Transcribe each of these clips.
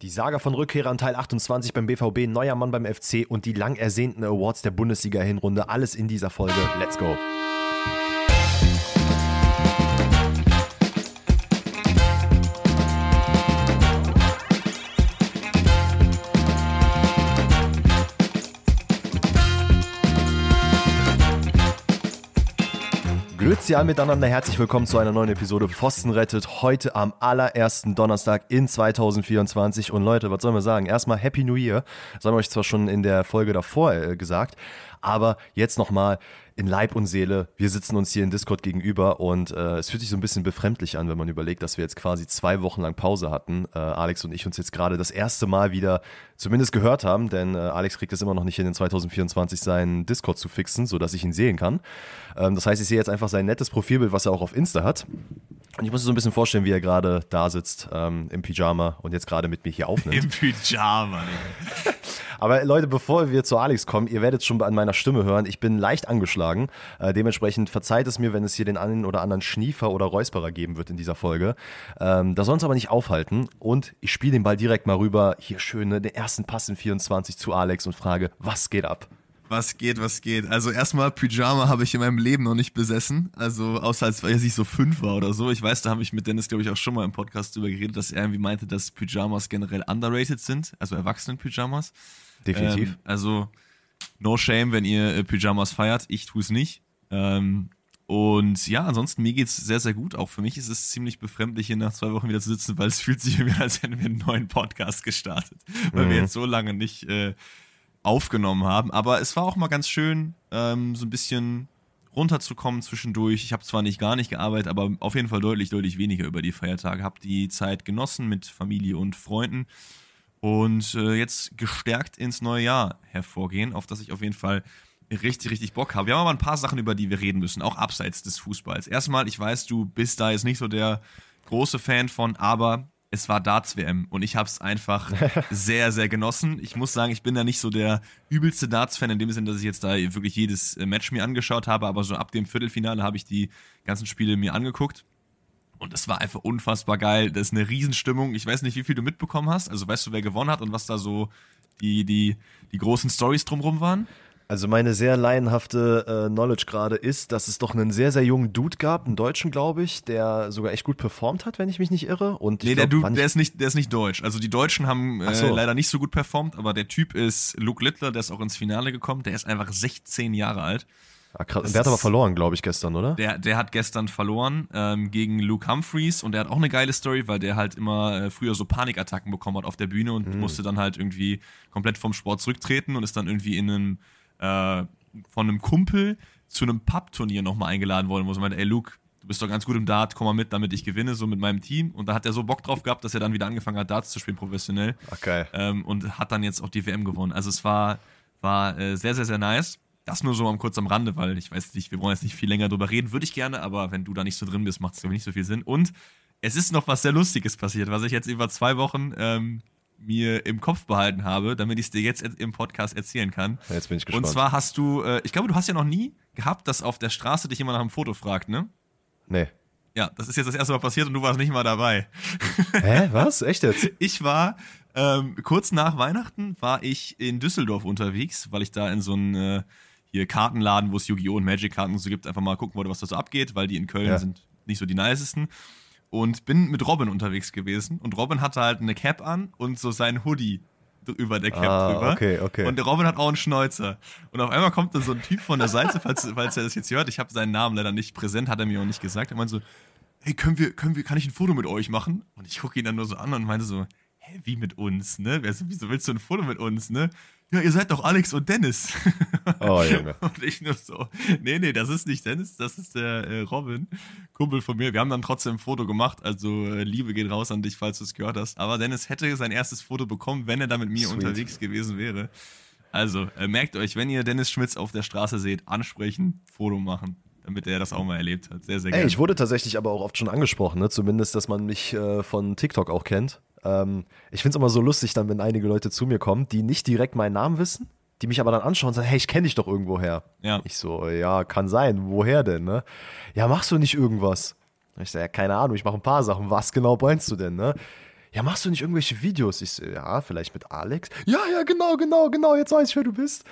Die Saga von Rückkehrern Teil 28 beim BVB, neuer Mann beim FC und die lang ersehnten Awards der Bundesliga-Hinrunde. Alles in dieser Folge. Let's go. Alle miteinander, herzlich willkommen zu einer neuen Episode Pfosten rettet. Heute am allerersten Donnerstag in 2024. Und Leute, was sollen wir sagen? Erstmal Happy New Year. Das haben wir euch zwar schon in der Folge davor äh, gesagt, aber jetzt nochmal in Leib und Seele. Wir sitzen uns hier in Discord gegenüber und äh, es fühlt sich so ein bisschen befremdlich an, wenn man überlegt, dass wir jetzt quasi zwei Wochen lang Pause hatten. Äh, Alex und ich uns jetzt gerade das erste Mal wieder zumindest gehört haben, denn äh, Alex kriegt es immer noch nicht hin, in 2024 seinen Discord zu fixen, sodass ich ihn sehen kann. Ähm, das heißt, ich sehe jetzt einfach sein nettes Profilbild, was er auch auf Insta hat. Und ich muss mir so ein bisschen vorstellen, wie er gerade da sitzt ähm, im Pyjama und jetzt gerade mit mir hier aufnimmt. Im Pyjama, Digga. Aber Leute, bevor wir zu Alex kommen, ihr werdet schon an meiner Stimme hören, ich bin leicht angeschlagen. Äh, dementsprechend verzeiht es mir, wenn es hier den einen oder anderen Schniefer oder Räusperer geben wird in dieser Folge. Ähm, das soll uns aber nicht aufhalten. Und ich spiele den Ball direkt mal rüber. Hier schön, ne, den ersten Pass in 24 zu Alex und frage, was geht ab? Was geht, was geht? Also erstmal Pyjama habe ich in meinem Leben noch nicht besessen. Also außer als weil ich so fünf war oder so. Ich weiß, da habe ich mit Dennis, glaube ich, auch schon mal im Podcast drüber geredet, dass er irgendwie meinte, dass Pyjamas generell underrated sind, also Erwachsenen-Pyjamas. Definitiv. Ähm, also no shame, wenn ihr äh, Pyjamas feiert. Ich tue es nicht. Ähm, und ja, ansonsten mir geht's sehr, sehr gut. Auch für mich ist es ziemlich befremdlich, hier nach zwei Wochen wieder zu sitzen, weil es fühlt sich irgendwie als hätten wir einen neuen Podcast gestartet. Weil Mhm. wir jetzt so lange nicht äh, aufgenommen haben. Aber es war auch mal ganz schön, ähm, so ein bisschen runterzukommen zwischendurch. Ich habe zwar nicht gar nicht gearbeitet, aber auf jeden Fall deutlich, deutlich weniger über die Feiertage. Habe die Zeit genossen mit Familie und Freunden und äh, jetzt gestärkt ins neue Jahr hervorgehen, auf das ich auf jeden Fall richtig, richtig Bock habe. Wir haben aber ein paar Sachen, über die wir reden müssen, auch abseits des Fußballs. Erstmal, ich weiß, du bist da jetzt nicht so der große Fan von, aber es war Darts-WM und ich habe es einfach sehr, sehr genossen. Ich muss sagen, ich bin da nicht so der übelste Darts-Fan in dem Sinne, dass ich jetzt da wirklich jedes äh, Match mir angeschaut habe, aber so ab dem Viertelfinale habe ich die ganzen Spiele mir angeguckt. Und das war einfach unfassbar geil. Das ist eine Riesenstimmung. Ich weiß nicht, wie viel du mitbekommen hast. Also weißt du, wer gewonnen hat und was da so die, die, die großen Stories drumrum waren? Also meine sehr laienhafte äh, Knowledge gerade ist, dass es doch einen sehr, sehr jungen Dude gab, einen Deutschen, glaube ich, der sogar echt gut performt hat, wenn ich mich nicht irre. Und Nee, der glaub, Dude, war nicht- der ist nicht, der ist nicht deutsch. Also die Deutschen haben äh, so. leider nicht so gut performt, aber der Typ ist Luke Littler, der ist auch ins Finale gekommen. Der ist einfach 16 Jahre alt. Ah, krass. das Der hat aber verloren, glaube ich, gestern, oder? Der, der hat gestern verloren ähm, gegen Luke Humphreys und der hat auch eine geile Story, weil der halt immer äh, früher so Panikattacken bekommen hat auf der Bühne und Mhm. musste dann halt irgendwie komplett vom Sport zurücktreten und ist dann irgendwie in einem äh, von einem Kumpel zu einem Pub-Turnier nochmal eingeladen worden, wo er meinte, ey Luke, du bist doch ganz gut im Dart, komm mal mit, damit ich gewinne, so mit meinem Team. Und da hat er so Bock drauf gehabt, dass er dann wieder angefangen hat, Darts zu spielen professionell. Geil. Ähm, und hat dann jetzt auch die WM gewonnen. Also es war, war äh, sehr, sehr, sehr nice. Das nur so am kurz am Rande, weil ich weiß nicht, wir wollen jetzt nicht viel länger drüber reden, würde ich gerne, aber wenn du da nicht so drin bist, macht es nicht so viel Sinn. Und es ist noch was sehr Lustiges passiert, was ich jetzt über zwei Wochen ähm, mir im Kopf behalten habe, damit ich es dir jetzt im Podcast erzählen kann. Jetzt bin ich gespannt. Und zwar hast du, äh, ich glaube, du hast ja noch nie gehabt, dass auf der Straße dich jemand nach einem Foto fragt, ne? nee. Ja, das ist jetzt das erste Mal passiert und du warst nicht mal dabei. Hä? Was? Echt jetzt? Ich war ähm, kurz nach Weihnachten war ich in Düsseldorf unterwegs, weil ich da in so einen äh, hier Kartenladen, wo es Yu-Gi-Oh! und Magic-Karten so gibt, einfach mal gucken wollte, was da so abgeht, weil die in Köln Ja. sind nicht so die nicesten. Und bin mit Robin unterwegs gewesen und Robin hatte halt eine Cap an und so sein Hoodie über der Cap Ah, drüber. okay, okay. Und der Robin hat auch einen Schnäuzer. Und auf einmal kommt dann so ein Typ von der Seite, falls, falls er das jetzt hört, ich habe seinen Namen leider nicht präsent, hat er mir auch nicht gesagt. Er meinte so, hey, können wir, können wir, kann ich ein Foto mit euch machen? Und ich gucke ihn dann nur so an und meinte so, hä, wie mit uns, ne? Wer- Wieso willst du ein Foto mit uns, ne? Ja, ihr seid doch Alex und Dennis. Oh, Junge. Und ich nur so, nee, nee, das ist nicht Dennis, das ist der äh, Robin, Kumpel von mir. Wir haben dann trotzdem ein Foto gemacht, also äh, Liebe geht raus an dich, falls du es gehört hast. Aber Dennis hätte sein erstes Foto bekommen, wenn er da mit mir Sweet. unterwegs gewesen wäre. Also, äh, merkt euch, wenn ihr Dennis Schmitz auf der Straße seht, ansprechen, Foto machen, damit er das auch mal erlebt hat. Sehr, sehr Ey, gerne. ich wurde tatsächlich aber auch oft schon angesprochen, ne? zumindest, dass man mich äh, von TikTok auch kennt. Ähm, ich finde es immer so lustig, dann, wenn einige Leute zu mir kommen, die nicht direkt meinen Namen wissen, die mich aber dann anschauen und sagen, hey, ich kenne dich doch irgendwo her. Ja. Ich so, ja, kann sein, woher denn? Ne? Ja, machst du nicht irgendwas? Ich sage, ja, keine Ahnung, ich mache ein paar Sachen. Was genau meinst du denn? Ne? ja, machst du nicht irgendwelche Videos? Ich so, ja, vielleicht mit Alex. Ja, ja, genau, genau, genau, jetzt weiß ich, wer du bist.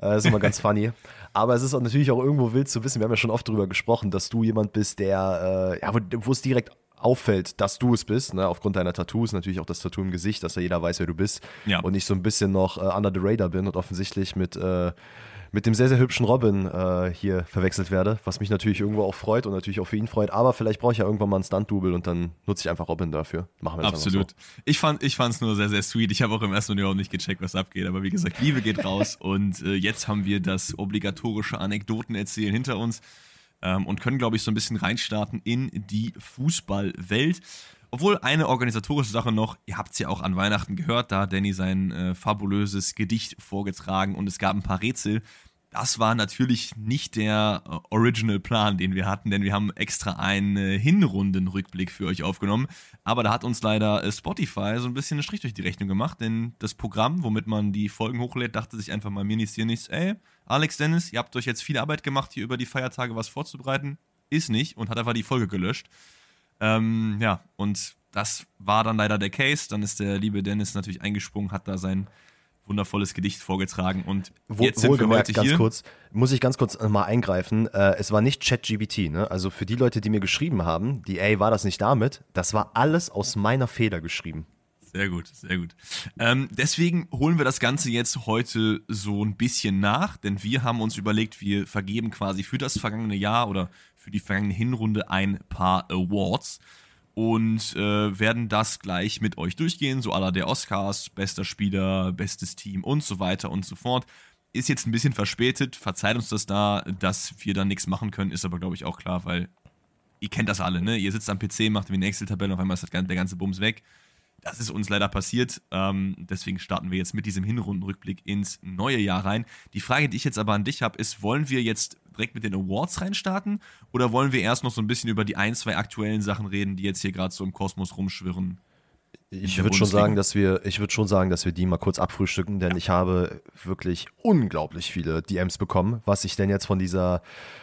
Äh, ist immer ganz funny. Aber es ist auch natürlich auch irgendwo wild zu wissen, wir haben ja schon oft darüber gesprochen, dass du jemand bist, der, äh, ja, wo es direkt auffällt, dass du es bist, ne? aufgrund deiner Tattoos, natürlich auch das Tattoo im Gesicht, dass ja jeder weiß, wer du bist. Ja. Und ich so ein bisschen noch äh, under the radar bin und offensichtlich mit, äh, mit dem sehr, sehr hübschen Robin äh, hier verwechselt werde, was mich natürlich irgendwo auch freut und natürlich auch für ihn freut. Aber vielleicht brauche ich ja irgendwann mal einen Stunt-Double und dann nutze ich einfach Robin dafür. Machen wir das Absolut. So. Ich fand ich es nur sehr, sehr sweet. Ich habe auch im ersten Moment überhaupt nicht gecheckt, was abgeht. Aber wie gesagt, Liebe geht raus und äh, jetzt haben wir das obligatorische Anekdoten erzählen hinter uns ähm, und können, glaube ich, so ein bisschen reinstarten in die Fußballwelt. Obwohl eine organisatorische Sache noch, ihr habt es ja auch an Weihnachten gehört, da hat Danny sein äh, fabulöses Gedicht vorgetragen und es gab ein paar Rätsel. Das war natürlich nicht der äh, Original Plan, den wir hatten, denn wir haben extra einen Hinrundenrückblick für euch aufgenommen. Aber da hat uns leider äh, Spotify so ein bisschen einen Strich durch die Rechnung gemacht, denn das Programm, womit man die Folgen hochlädt, dachte sich einfach mal mir nichts, hier nichts, ey, Alex Dennis, ihr habt euch jetzt viel Arbeit gemacht, hier über die Feiertage was vorzubereiten. Ist nicht und hat einfach die Folge gelöscht. Ähm, ja, und das war dann leider der Case. Dann ist der liebe Dennis natürlich eingesprungen, hat da sein wundervolles Gedicht vorgetragen und Wo, jetzt sind wir heute ganz hier. kurz, muss ich ganz kurz mal eingreifen, äh, es war nicht ChatGBT, ne? also für die Leute, die mir geschrieben haben, die, ey, war das nicht damit, das war alles aus meiner Feder geschrieben. Sehr gut, sehr gut. Ähm, deswegen holen wir das Ganze jetzt heute so ein bisschen nach, denn wir haben uns überlegt, wir vergeben quasi für das vergangene Jahr oder für die vergangene Hinrunde ein paar Awards und äh, werden das gleich mit euch durchgehen, so aller der Oscars, bester Spieler, bestes Team und so weiter und so fort. Ist jetzt ein bisschen verspätet, verzeiht uns das da, dass wir da nichts machen können, ist aber glaube ich auch klar, weil ihr kennt das alle, ne? Ihr sitzt am PC, macht wie eine Excel-Tabelle, auf einmal ist der ganze Bums weg. Das ist uns leider passiert. Ähm, deswegen starten wir jetzt mit diesem Hinrundenrückblick ins neue Jahr rein. Die Frage, die ich jetzt aber an dich habe, ist: Wollen wir jetzt direkt mit den Awards reinstarten oder wollen wir erst noch so ein bisschen über die ein, zwei aktuellen Sachen reden, die jetzt hier gerade so im Kosmos rumschwirren? Ich würde schon sagen, dass wir, ich würde schon sagen, dass wir die mal kurz abfrühstücken, denn ja. ich habe wirklich unglaublich viele DMs bekommen, was ich denn jetzt von dieser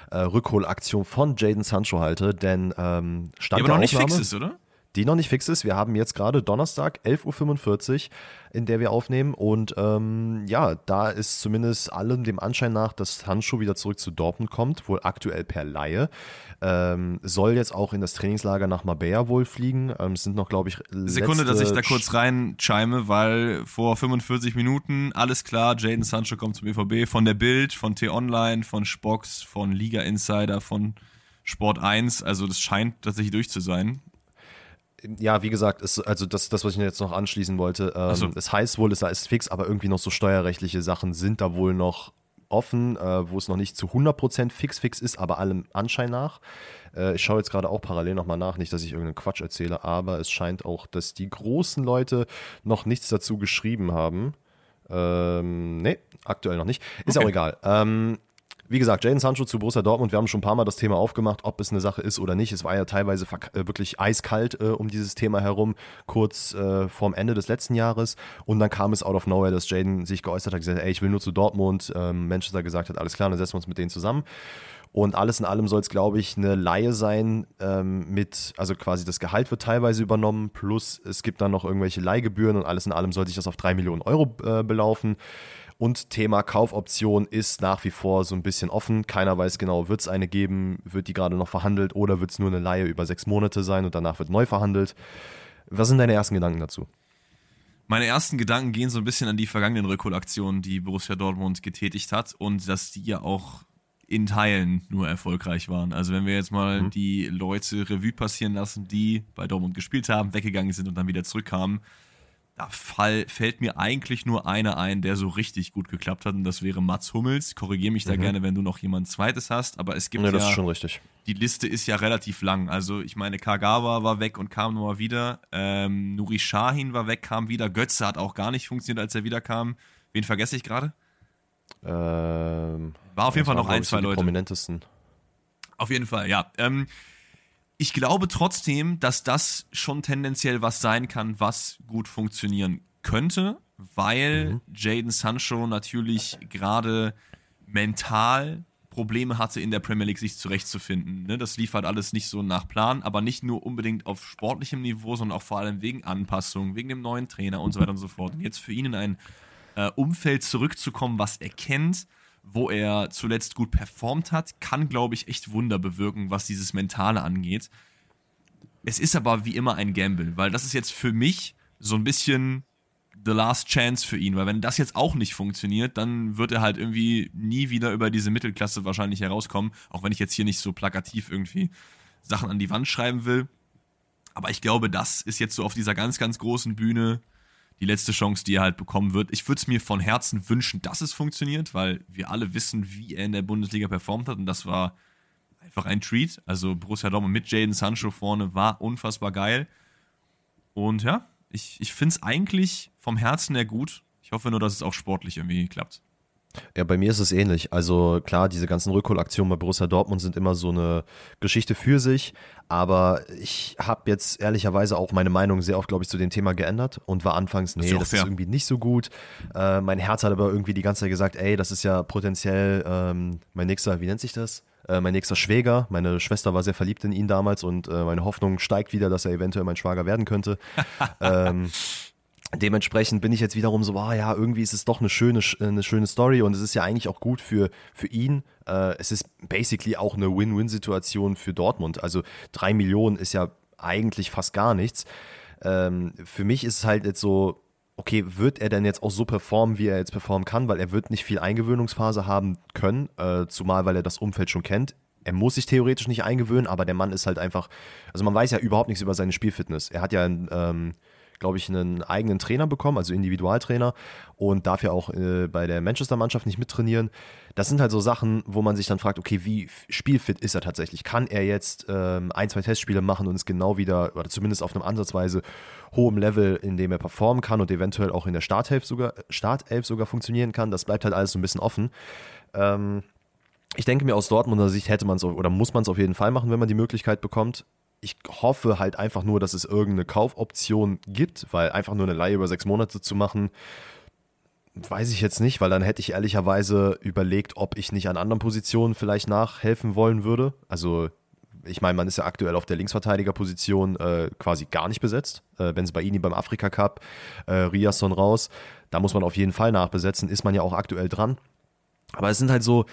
äh, Rückholaktion von Jaden Sancho halte, denn ähm, stand ja, aber noch Aufnahme, nicht fix ist, oder? Die noch nicht fix ist. Wir haben jetzt gerade Donnerstag, 11.45 Uhr, in der wir aufnehmen. Und ähm, ja, da ist zumindest allem dem Anschein nach, dass Handschuh wieder zurück zu Dortmund kommt, wohl aktuell per Laie. Ähm, soll jetzt auch in das Trainingslager nach Marbella wohl fliegen. Ähm, es sind noch, glaube ich, Sekunde, dass ich da kurz reinchime, weil vor 45 Minuten, alles klar, Jaden Sancho kommt zum BVB von der Bild, von T-Online, von Spox, von Liga Insider, von Sport 1. Also das scheint tatsächlich durch zu sein ja, wie gesagt, ist, also das, das, was ich jetzt noch anschließen wollte, ähm, so. es heißt wohl, es ist fix, aber irgendwie noch so steuerrechtliche Sachen sind da wohl noch offen, äh, wo es noch nicht zu 100% fix fix ist, aber allem Anschein nach. Äh, ich schaue jetzt gerade auch parallel nochmal nach, nicht, dass ich irgendeinen Quatsch erzähle, aber es scheint auch, dass die großen Leute noch nichts dazu geschrieben haben. Ähm, nee, aktuell noch nicht. Ist okay. auch egal. Ähm, wie gesagt, Jaden Sancho zu Borussia Dortmund, wir haben schon ein paar Mal das Thema aufgemacht, ob es eine Sache ist oder nicht. Es war ja teilweise äh, wirklich eiskalt äh, um dieses Thema herum, kurz äh, vorm Ende des letzten Jahres. Und dann kam es out of nowhere, dass Jaden sich geäußert hat, gesagt, ey, ich will nur zu Dortmund. Ähm, Manchester gesagt hat, alles klar, dann setzen wir uns mit denen zusammen. Und alles in allem soll es, glaube ich, eine Laie sein ähm, mit, also quasi das Gehalt wird teilweise übernommen, plus es gibt dann noch irgendwelche Leihgebühren und alles in allem soll sich das auf drei Millionen Euro äh, belaufen. Und Thema Kaufoption ist nach wie vor so ein bisschen offen. Keiner weiß genau, wird es eine geben, wird die gerade noch verhandelt oder wird es nur eine Laie über sechs Monate sein und danach wird neu verhandelt. Was sind deine ersten Gedanken dazu? Meine ersten Gedanken gehen so ein bisschen an die vergangenen Rückholaktionen, die Borussia Dortmund getätigt hat und dass die ja auch in Teilen nur erfolgreich waren. Also wenn wir jetzt mal mhm. die Leute Revue passieren lassen, die bei Dortmund gespielt haben, weggegangen sind und dann wieder zurückkamen, da fall, fällt mir eigentlich nur einer ein, der so richtig gut geklappt hat, und das wäre Mats Hummels. Korrigiere mich da mhm. gerne, wenn du noch jemand zweites hast, aber es gibt ja, das ist schon richtig. Die Liste ist ja relativ lang. Also ich meine, Kagawa war weg und kam nochmal wieder. Ähm, Nuri Shahin war weg, kam wieder. Götze hat auch gar nicht funktioniert, als er wieder kam. Wen vergesse ich gerade? Ähm, war auf jeden Fall noch ein, zwei Leute. Prominentesten. Auf jeden Fall, ja. Ähm, ich glaube trotzdem, dass das schon tendenziell was sein kann, was gut funktionieren könnte, weil mhm. Jaden Sancho natürlich gerade mental Probleme hatte, in der Premier League sich zurechtzufinden. Ne? Das lief halt alles nicht so nach Plan, aber nicht nur unbedingt auf sportlichem Niveau, sondern auch vor allem wegen Anpassungen, wegen dem neuen Trainer und so weiter und so fort. Und jetzt für ihn in ein äh, Umfeld zurückzukommen, was er kennt, wo er zuletzt gut performt hat, kann, glaube ich, echt Wunder bewirken, was dieses Mentale angeht. Es ist aber wie immer ein Gamble, weil das ist jetzt für mich so ein bisschen the last chance für ihn, weil wenn das jetzt auch nicht funktioniert, dann wird er halt irgendwie nie wieder über diese Mittelklasse wahrscheinlich herauskommen, auch wenn ich jetzt hier nicht so plakativ irgendwie Sachen an die Wand schreiben will. Aber ich glaube, das ist jetzt so auf dieser ganz, ganz großen Bühne die letzte Chance, die er halt bekommen wird. Ich würde es mir von Herzen wünschen, dass es funktioniert, weil wir alle wissen, wie er in der Bundesliga performt hat und das war einfach ein Treat. Also Borussia Dortmund mit Jaden Sancho vorne war unfassbar geil. Und ja, ich, ich finde es eigentlich vom Herzen her gut. Ich hoffe nur, dass es auch sportlich irgendwie klappt. Ja, bei mir ist es ähnlich. Also klar, diese ganzen Rückholaktionen bei Borussia Dortmund sind immer so eine Geschichte für sich. Aber ich habe jetzt ehrlicherweise auch meine Meinung sehr oft, glaube ich, zu dem Thema geändert und war anfangs, nee, das, ist, das ist irgendwie nicht so gut. Äh, mein Herz hat aber irgendwie die ganze Zeit gesagt, ey, das ist ja potenziell ähm, mein nächster, wie nennt sich das? Äh, mein nächster Schwäger. Meine Schwester war sehr verliebt in ihn damals und äh, meine Hoffnung steigt wieder, dass er eventuell mein Schwager werden könnte. ähm, dementsprechend bin ich jetzt wiederum so, ah ja, irgendwie ist es doch eine schöne, eine schöne Story und es ist ja eigentlich auch gut für, für ihn. Äh, es ist basically auch eine Win-Win-Situation für Dortmund. Also drei Millionen ist ja eigentlich fast gar nichts. Ähm, für mich ist es halt jetzt so, okay, wird er denn jetzt auch so performen, wie er jetzt performen kann, weil er wird nicht viel Eingewöhnungsphase haben können, äh, zumal weil er das Umfeld schon kennt. Er muss sich theoretisch nicht eingewöhnen, aber der Mann ist halt einfach, also man weiß ja überhaupt nichts über seine Spielfitness. Er hat ja ein ähm, glaube ich, einen eigenen Trainer bekommen, also Individualtrainer und darf ja auch äh, bei der Manchester-Mannschaft nicht mittrainieren. Das sind halt so Sachen, wo man sich dann fragt, okay, wie spielfit ist er tatsächlich? Kann er jetzt ähm, ein, zwei Testspiele machen und ist genau wieder, oder zumindest auf einem ansatzweise hohem Level, in dem er performen kann und eventuell auch in der Startelf sogar, Startelf sogar funktionieren kann? Das bleibt halt alles so ein bisschen offen. Ähm, ich denke mir aus Dortmunder Sicht hätte man es oder muss man es auf jeden Fall machen, wenn man die Möglichkeit bekommt ich hoffe halt einfach nur, dass es irgendeine Kaufoption gibt, weil einfach nur eine Leihe über sechs Monate zu machen, weiß ich jetzt nicht, weil dann hätte ich ehrlicherweise überlegt, ob ich nicht an anderen Positionen vielleicht nachhelfen wollen würde. Also ich meine, man ist ja aktuell auf der Linksverteidigerposition äh, quasi gar nicht besetzt. Äh, Wenn es bei Ihnen beim Afrika Cup, äh, Riasson raus, da muss man auf jeden Fall nachbesetzen, ist man ja auch aktuell dran. Aber es sind halt so,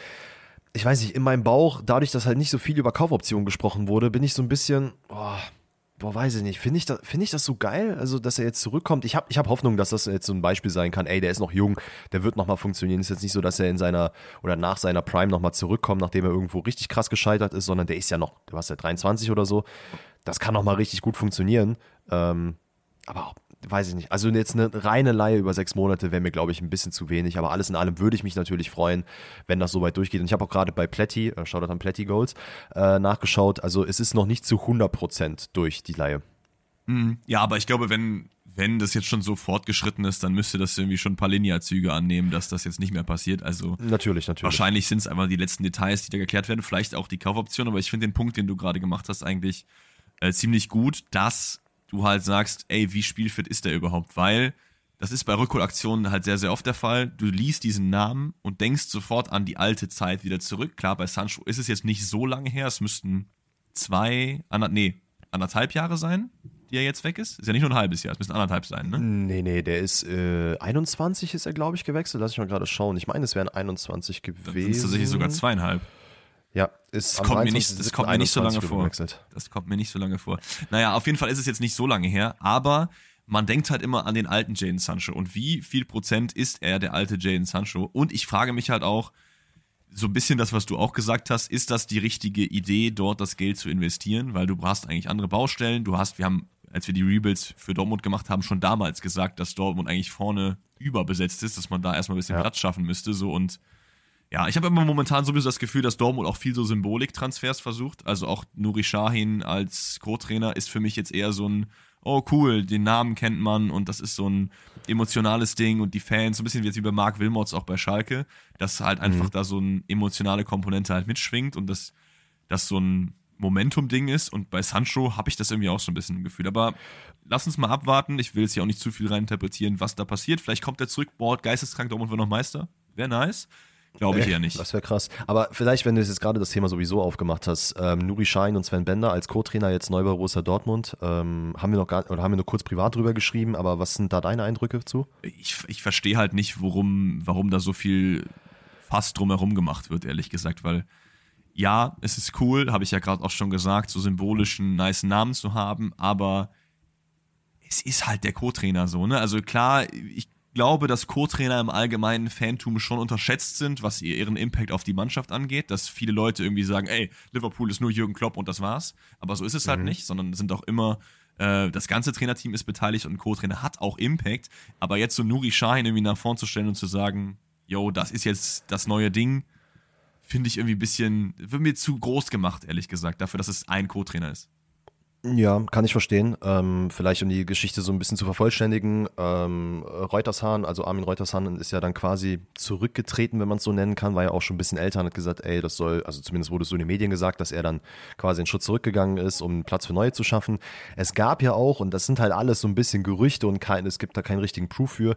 ich weiß nicht, in meinem Bauch, dadurch, dass halt nicht so viel über Kaufoptionen gesprochen wurde, bin ich so ein bisschen, oh, boah, weiß ich nicht, finde ich, find ich das so geil, also dass er jetzt zurückkommt. Ich habe ich hab Hoffnung, dass das jetzt so ein Beispiel sein kann, ey, der ist noch jung, der wird nochmal funktionieren. Ist jetzt nicht so, dass er in seiner oder nach seiner Prime nochmal zurückkommt, nachdem er irgendwo richtig krass gescheitert ist, sondern der ist ja noch, du warst ja 23 oder so. Das kann nochmal richtig gut funktionieren. Ähm, aber weiß ich nicht. Also jetzt eine reine Laie über sechs Monate wäre mir, glaube ich, ein bisschen zu wenig. Aber alles in allem würde ich mich natürlich freuen, wenn das so weit durchgeht. Und ich habe auch gerade bei Plätti, äh, Shoutout an Plätti Goals, äh, nachgeschaut. Also es ist noch nicht zu 100% durch die Laie. Mhm. Ja, aber ich glaube, wenn, wenn das jetzt schon so fortgeschritten ist, dann müsste das irgendwie schon ein paar Linearzüge annehmen, dass das jetzt nicht mehr passiert. Also natürlich, natürlich. Wahrscheinlich sind es einfach die letzten Details, die da geklärt werden. Vielleicht auch die Kaufoption. Aber ich finde den Punkt, den du gerade gemacht hast, eigentlich äh, ziemlich gut, dass du halt sagst, ey, wie spielfit ist der überhaupt? Weil das ist bei Rückholaktionen halt sehr, sehr oft der Fall. Du liest diesen Namen und denkst sofort an die alte Zeit wieder zurück. Klar, bei Sancho ist es jetzt nicht so lange her. Es müssten zwei, ander, nee, anderthalb Jahre sein, die er jetzt weg ist. Ist ja nicht nur ein halbes Jahr, es müssen anderthalb sein, ne? Nee, nee, der ist äh, 21 ist er, glaube ich, gewechselt. Lass ich mal gerade schauen. Ich meine, es wären 21 gewesen. Dann sind es tatsächlich sogar zweieinhalb. Ja, ist das kommt, mir nicht, das kommt mir nicht so lange vor. Das kommt mir nicht so lange vor. Naja, auf jeden Fall ist es jetzt nicht so lange her, aber man denkt halt immer an den alten Jaden Sancho. Und wie viel Prozent ist er der alte Jaden Sancho? Und ich frage mich halt auch, so ein bisschen das, was du auch gesagt hast, ist das die richtige Idee, dort das Geld zu investieren? Weil du hast eigentlich andere Baustellen. Du hast, wir haben, als wir die Rebuilds für Dortmund gemacht haben, schon damals gesagt, dass Dortmund eigentlich vorne überbesetzt ist, dass man da erstmal ein bisschen ja. Platz schaffen müsste. So und ja, ich habe immer momentan sowieso das Gefühl, dass Dortmund auch viel so Symbolik-Transfers versucht. Also auch Nuri Shahin als Co-Trainer ist für mich jetzt eher so ein, oh cool, den Namen kennt man und das ist so ein emotionales Ding und die Fans, so ein bisschen wie jetzt wie bei Mark Wilmots auch bei Schalke, dass halt einfach mhm. da so eine emotionale Komponente halt mitschwingt und dass das so ein Momentum-Ding ist. Und bei Sancho habe ich das irgendwie auch so ein bisschen im Gefühl. Aber lass uns mal abwarten. Ich will jetzt hier auch nicht zu viel reininterpretieren, was da passiert. Vielleicht kommt er zurück, boah, geisteskrank, Dortmund wird noch Meister. Wäre nice. Glaube ich eher nicht. Das wäre krass. Aber vielleicht, wenn du jetzt gerade das Thema sowieso aufgemacht hast, ähm, Nuri Schein und Sven Bender als Co-Trainer jetzt neu bei Borussia Dortmund, ähm, haben wir noch gar, oder haben wir nur kurz privat drüber geschrieben, aber was sind da deine Eindrücke zu? Ich, ich verstehe halt nicht, worum, warum da so viel Fass drumherum gemacht wird, ehrlich gesagt, weil ja, es ist cool, habe ich ja gerade auch schon gesagt, so symbolischen, nice Namen zu haben, aber es ist halt der Co-Trainer so, ne? Also klar, ich glaube, dass Co-Trainer im allgemeinen Fantum schon unterschätzt sind, was ihren Impact auf die Mannschaft angeht. Dass viele Leute irgendwie sagen, ey, Liverpool ist nur Jürgen Klopp und das war's. Aber so ist es halt mhm. nicht, sondern sind auch immer äh, das ganze Trainerteam ist beteiligt und ein Co-Trainer hat auch Impact. Aber jetzt so Nuri Sahin irgendwie nach vorn zu stellen und zu sagen, yo, das ist jetzt das neue Ding, finde ich irgendwie ein bisschen, wird mir zu groß gemacht, ehrlich gesagt, dafür, dass es ein Co-Trainer ist. Ja, kann ich verstehen. Ähm, vielleicht um die Geschichte so ein bisschen zu vervollständigen. Ähm, Reutershahn, also Armin Reutershahn ist ja dann quasi zurückgetreten, wenn man es so nennen kann, war ja auch schon ein bisschen älter und hat gesagt, ey, das soll, also zumindest wurde es so in den Medien gesagt, dass er dann quasi einen Schritt zurückgegangen ist, um Platz für Neue zu schaffen. Es gab ja auch, und das sind halt alles so ein bisschen Gerüchte und kein, es gibt da keinen richtigen Proof für,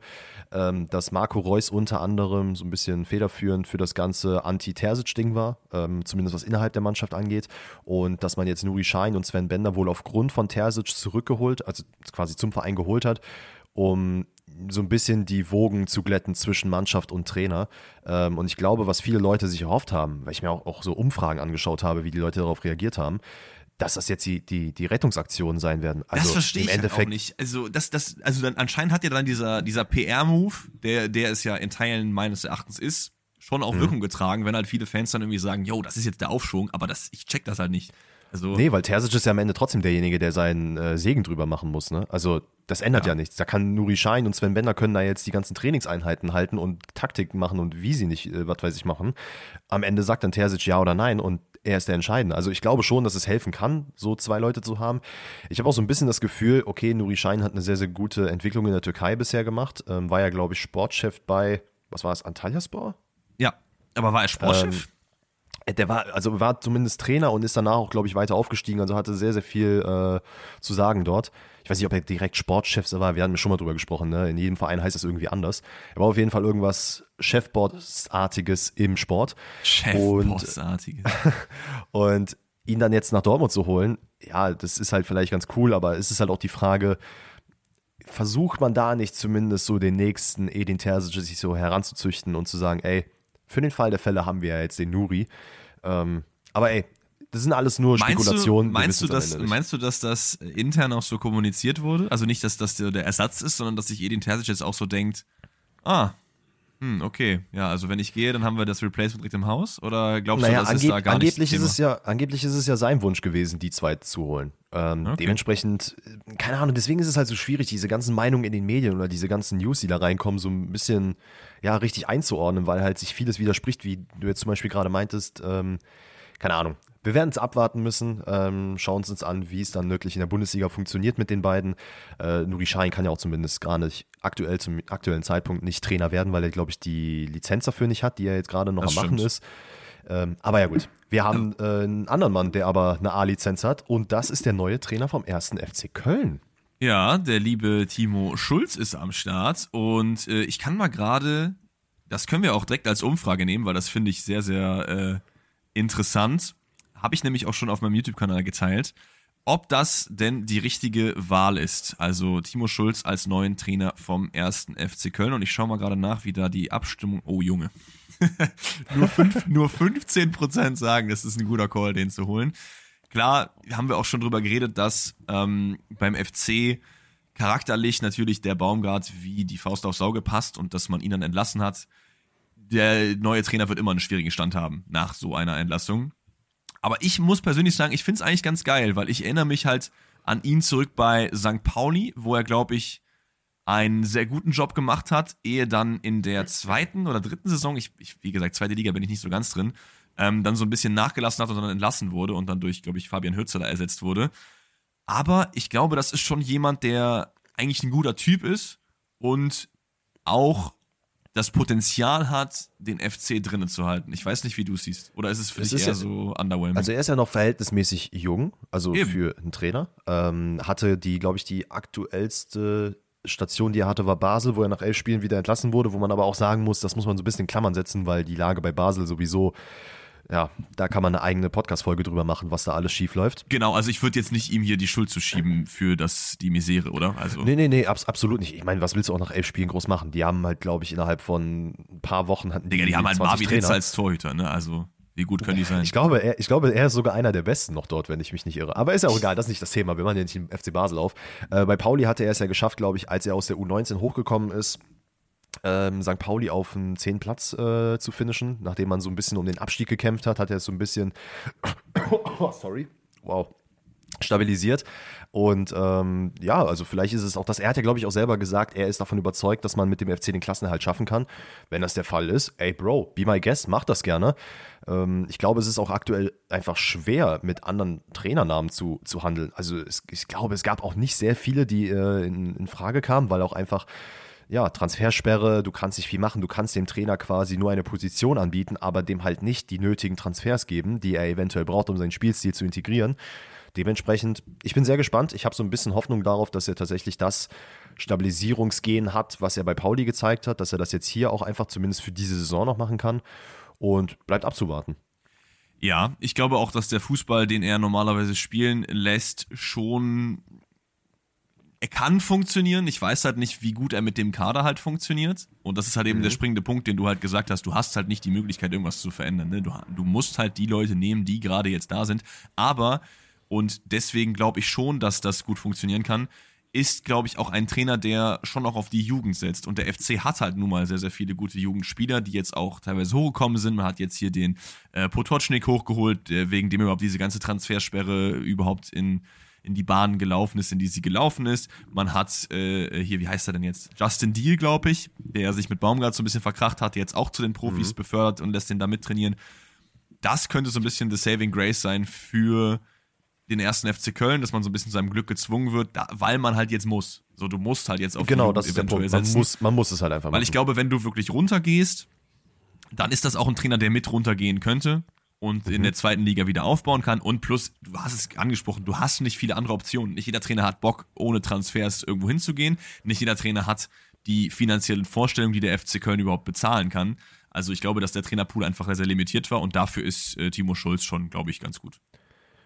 ähm, dass Marco Reus unter anderem so ein bisschen federführend für das ganze Anti-Terzic-Ding war, ähm, zumindest was innerhalb der Mannschaft angeht. Und dass man jetzt Nuri Schein und Sven Bender wohl aufgrund von Terzic zurückgeholt, also quasi zum Verein geholt hat, um so ein bisschen die Wogen zu glätten zwischen Mannschaft und Trainer. Ähm, und ich glaube, was viele Leute sich erhofft haben, weil ich mir auch, auch so Umfragen angeschaut habe, wie die Leute darauf reagiert haben, dass das jetzt die, die, die Rettungsaktionen sein werden. Also das verstehe ich halt Endeffekt auch nicht. Also, das, das, also dann, anscheinend hat ja dann dieser, dieser PR-Move, der, der es ja in Teilen meines Erachtens ist, schon auch mhm. Wirkung getragen, wenn halt viele Fans dann irgendwie sagen, yo, das ist jetzt der Aufschwung, aber das, ich check das halt nicht. Also, nee, weil Terzic ist ja am Ende trotzdem derjenige, der seinen äh, Segen drüber machen muss. Ne? Also das ändert ja. ja. nichts. Da kann Nuri Schein und Sven Bender können da jetzt die ganzen Trainingseinheiten halten und Taktik machen und wie sie nicht, äh, was weiß ich, machen. Am Ende sagt dann Terzic ja oder nein und er ist der Entscheidende. Also ich glaube schon, dass es helfen kann, so zwei Leute zu haben. Ich habe auch so ein bisschen das Gefühl, okay, Nuri Schein hat eine sehr, sehr gute Entwicklung in der Türkei bisher gemacht. Ähm, war ja, glaube ich, Sportchef bei, was war es, Antalyaspor? Ja, aber war er Sportchef? Ähm, äh, der war, also war zumindest Trainer und ist danach auch, glaube ich, weiter aufgestiegen, also hatte sehr, sehr viel äh, zu sagen dort. Ich weiß nicht, ob er direkt Sportchef war, wir hatten schon mal drüber gesprochen, ne? In jedem Verein heißt es irgendwie anders. Er war auf jeden Fall irgendwas Chefboardsartiges im Sport. Chefboardsartiges. Und, und ihn dann jetzt nach Dortmund zu holen, ja, das ist halt vielleicht ganz cool, aber es ist halt auch die Frage, versucht man da nicht zumindest so den nächsten Edin Terzic sich so heranzuzüchten und zu sagen, ey, für den Fall der Fälle haben wir ja jetzt den Nuri. Ähm, aber ey, das sind alles nur Spekulationen. Meinst du, meinst, du, dass, meinst du, dass das intern auch so kommuniziert wurde? Also nicht, dass das der Ersatz ist, sondern dass sich Edin Terzic jetzt auch so denkt, ah, hm, okay, ja, also wenn ich gehe, dann haben wir das Replacement direkt im Haus? Oder glaubst naja, du, das ist da gar angeblich nicht ist es ja Angeblich ist es ja sein Wunsch gewesen, die zwei zu holen. Ähm, okay. Dementsprechend, keine Ahnung, deswegen ist es halt so schwierig, diese ganzen Meinungen in den Medien oder diese ganzen News, die da reinkommen, so ein bisschen, ja, richtig einzuordnen, weil halt sich vieles widerspricht, wie du jetzt zum Beispiel gerade meintest, ähm, keine Ahnung. Wir werden es abwarten müssen, ähm, schauen uns an, wie es dann wirklich in der Bundesliga funktioniert mit den beiden. Äh, Nuri Schein kann ja auch zumindest gar nicht aktuell zum aktuellen Zeitpunkt nicht Trainer werden, weil er, glaube ich, die Lizenz dafür nicht hat, die er jetzt gerade noch das am stimmt. Machen ist. Ähm, aber ja gut, wir haben äh, einen anderen Mann, der aber eine A-Lizenz hat und das ist der neue Trainer vom ersten FC Köln. Ja, der liebe Timo Schulz ist am Start und äh, ich kann mal gerade, das können wir auch direkt als Umfrage nehmen, weil das finde ich sehr, sehr äh, interessant. Habe ich nämlich auch schon auf meinem YouTube-Kanal geteilt, ob das denn die richtige Wahl ist. Also Timo Schulz als neuen Trainer vom ersten FC Köln. Und ich schaue mal gerade nach, wie da die Abstimmung. Oh, Junge. nur, fünf, nur 15% sagen, das ist ein guter Call, den zu holen. Klar, haben wir auch schon drüber geredet, dass ähm, beim FC charakterlich natürlich der Baumgart wie die Faust aufs Auge passt und dass man ihn dann entlassen hat der neue Trainer wird immer einen schwierigen Stand haben nach so einer Entlassung. Aber ich muss persönlich sagen, ich finde es eigentlich ganz geil, weil ich erinnere mich halt an ihn zurück bei St. Pauli, wo er, glaube ich, einen sehr guten Job gemacht hat, ehe dann in der zweiten oder dritten Saison, ich, ich wie gesagt, zweite Liga bin ich nicht so ganz drin, ähm, dann so ein bisschen nachgelassen hat und dann entlassen wurde und dann durch, glaube ich, Fabian Hürzeler ersetzt wurde. Aber ich glaube, das ist schon jemand, der eigentlich ein guter Typ ist und auch das Potenzial hat, den FC drinnen zu halten. Ich weiß nicht, wie du es siehst. Oder ist es für es dich eher ja, so underwhelming? Also er ist ja noch verhältnismäßig jung, also Eben. für einen Trainer. Ähm, hatte die, glaube ich, die aktuellste Station, die er hatte, war Basel, wo er nach elf Spielen wieder entlassen wurde, wo man aber auch sagen muss, das muss man so ein bisschen in Klammern setzen, weil die Lage bei Basel sowieso ja, da kann man eine eigene Podcast-Folge drüber machen, was da alles schief läuft. Genau, also ich würde jetzt nicht ihm hier die Schuld zu schieben für das, die Misere, oder? Also nee, nee, nee, abs absolut nicht. Ich meine, was willst du auch nach elf Spielen groß machen? Die haben halt, glaube ich, innerhalb von ein paar Wochen hatten die. Digga, die haben halt Marvin Hitz als Torhüter, ne? Also. Wie gut können die sein? Ich glaube, er, ich glaube, er ist sogar einer der Besten noch dort, wenn ich mich nicht irre. Aber ist ja auch egal, das ist nicht das Thema. Wir machen ja nicht im FC Basel auf. Äh, bei Pauli hatte er es ja geschafft, glaube ich, als er aus der U19 hochgekommen ist, ähm, St. Pauli auf einen 10. Platz äh, zu finishen. Nachdem man so ein bisschen um den Abstieg gekämpft hat, hat er es so ein bisschen. oh, sorry. Wow. Stabilisiert. Und ähm, ja, also vielleicht ist es auch das. Er hat ja, glaube ich, auch selber gesagt, er ist davon überzeugt, dass man mit dem FC den Klassenerhalt schaffen kann. Wenn das der Fall ist, ey, Bro, be my guest, mach das gerne. Ähm, ich glaube, es ist auch aktuell einfach schwer, mit anderen Trainernamen zu, zu handeln. Also es, ich glaube, es gab auch nicht sehr viele, die äh, in, in Frage kamen, weil auch einfach ja, Transfersperre, du kannst nicht viel machen, du kannst dem Trainer quasi nur eine Position anbieten, aber dem halt nicht die nötigen Transfers geben, die er eventuell braucht, um seinen Spielstil zu integrieren. Dementsprechend, ich bin sehr gespannt. Ich habe so ein bisschen Hoffnung darauf, dass er tatsächlich das Stabilisierungsgehen hat, was er bei Pauli gezeigt hat, dass er das jetzt hier auch einfach zumindest für diese Saison noch machen kann und bleibt abzuwarten. Ja, ich glaube auch, dass der Fußball, den er normalerweise spielen lässt, schon er kann funktionieren. Ich weiß halt nicht, wie gut er mit dem Kader halt funktioniert. Und das ist halt eben mhm. der springende Punkt, den du halt gesagt hast. Du hast halt nicht die Möglichkeit, irgendwas zu verändern. Ne? Du, du musst halt die Leute nehmen, die gerade jetzt da sind. Aber, und deswegen glaube ich schon, dass das gut funktionieren kann, ist, glaube ich, auch ein Trainer, der schon auch auf die Jugend setzt. Und der FC hat halt nun mal sehr, sehr viele gute Jugendspieler, die jetzt auch teilweise hochgekommen sind. Man hat jetzt hier den äh, Potocznik hochgeholt, wegen dem überhaupt diese ganze Transfersperre überhaupt in in die Bahn gelaufen ist, in die sie gelaufen ist. Man hat äh, hier, wie heißt er denn jetzt? Justin Deal, glaube ich, der sich mit Baumgart so ein bisschen verkracht hat, jetzt auch zu den Profis mhm. befördert und lässt den da mittrainieren. Das könnte so ein bisschen the Saving Grace sein für den ersten FC Köln, dass man so ein bisschen zu seinem Glück gezwungen wird, da, weil man halt jetzt muss. So, du musst halt jetzt auf genau, das ist eventuell der Punkt. Man muss, man muss es halt einfach machen. Weil ich glaube, wenn du wirklich runtergehst, dann ist das auch ein Trainer, der mit runtergehen könnte und mhm. in der zweiten Liga wieder aufbauen kann. Und plus, du hast es angesprochen, du hast nicht viele andere Optionen. Nicht jeder Trainer hat Bock, ohne Transfers irgendwo hinzugehen. Nicht jeder Trainer hat die finanziellen Vorstellungen, die der FC Köln überhaupt bezahlen kann. Also ich glaube, dass der Trainerpool einfach sehr limitiert war und dafür ist äh, Timo Schulz schon, glaube ich, ganz gut.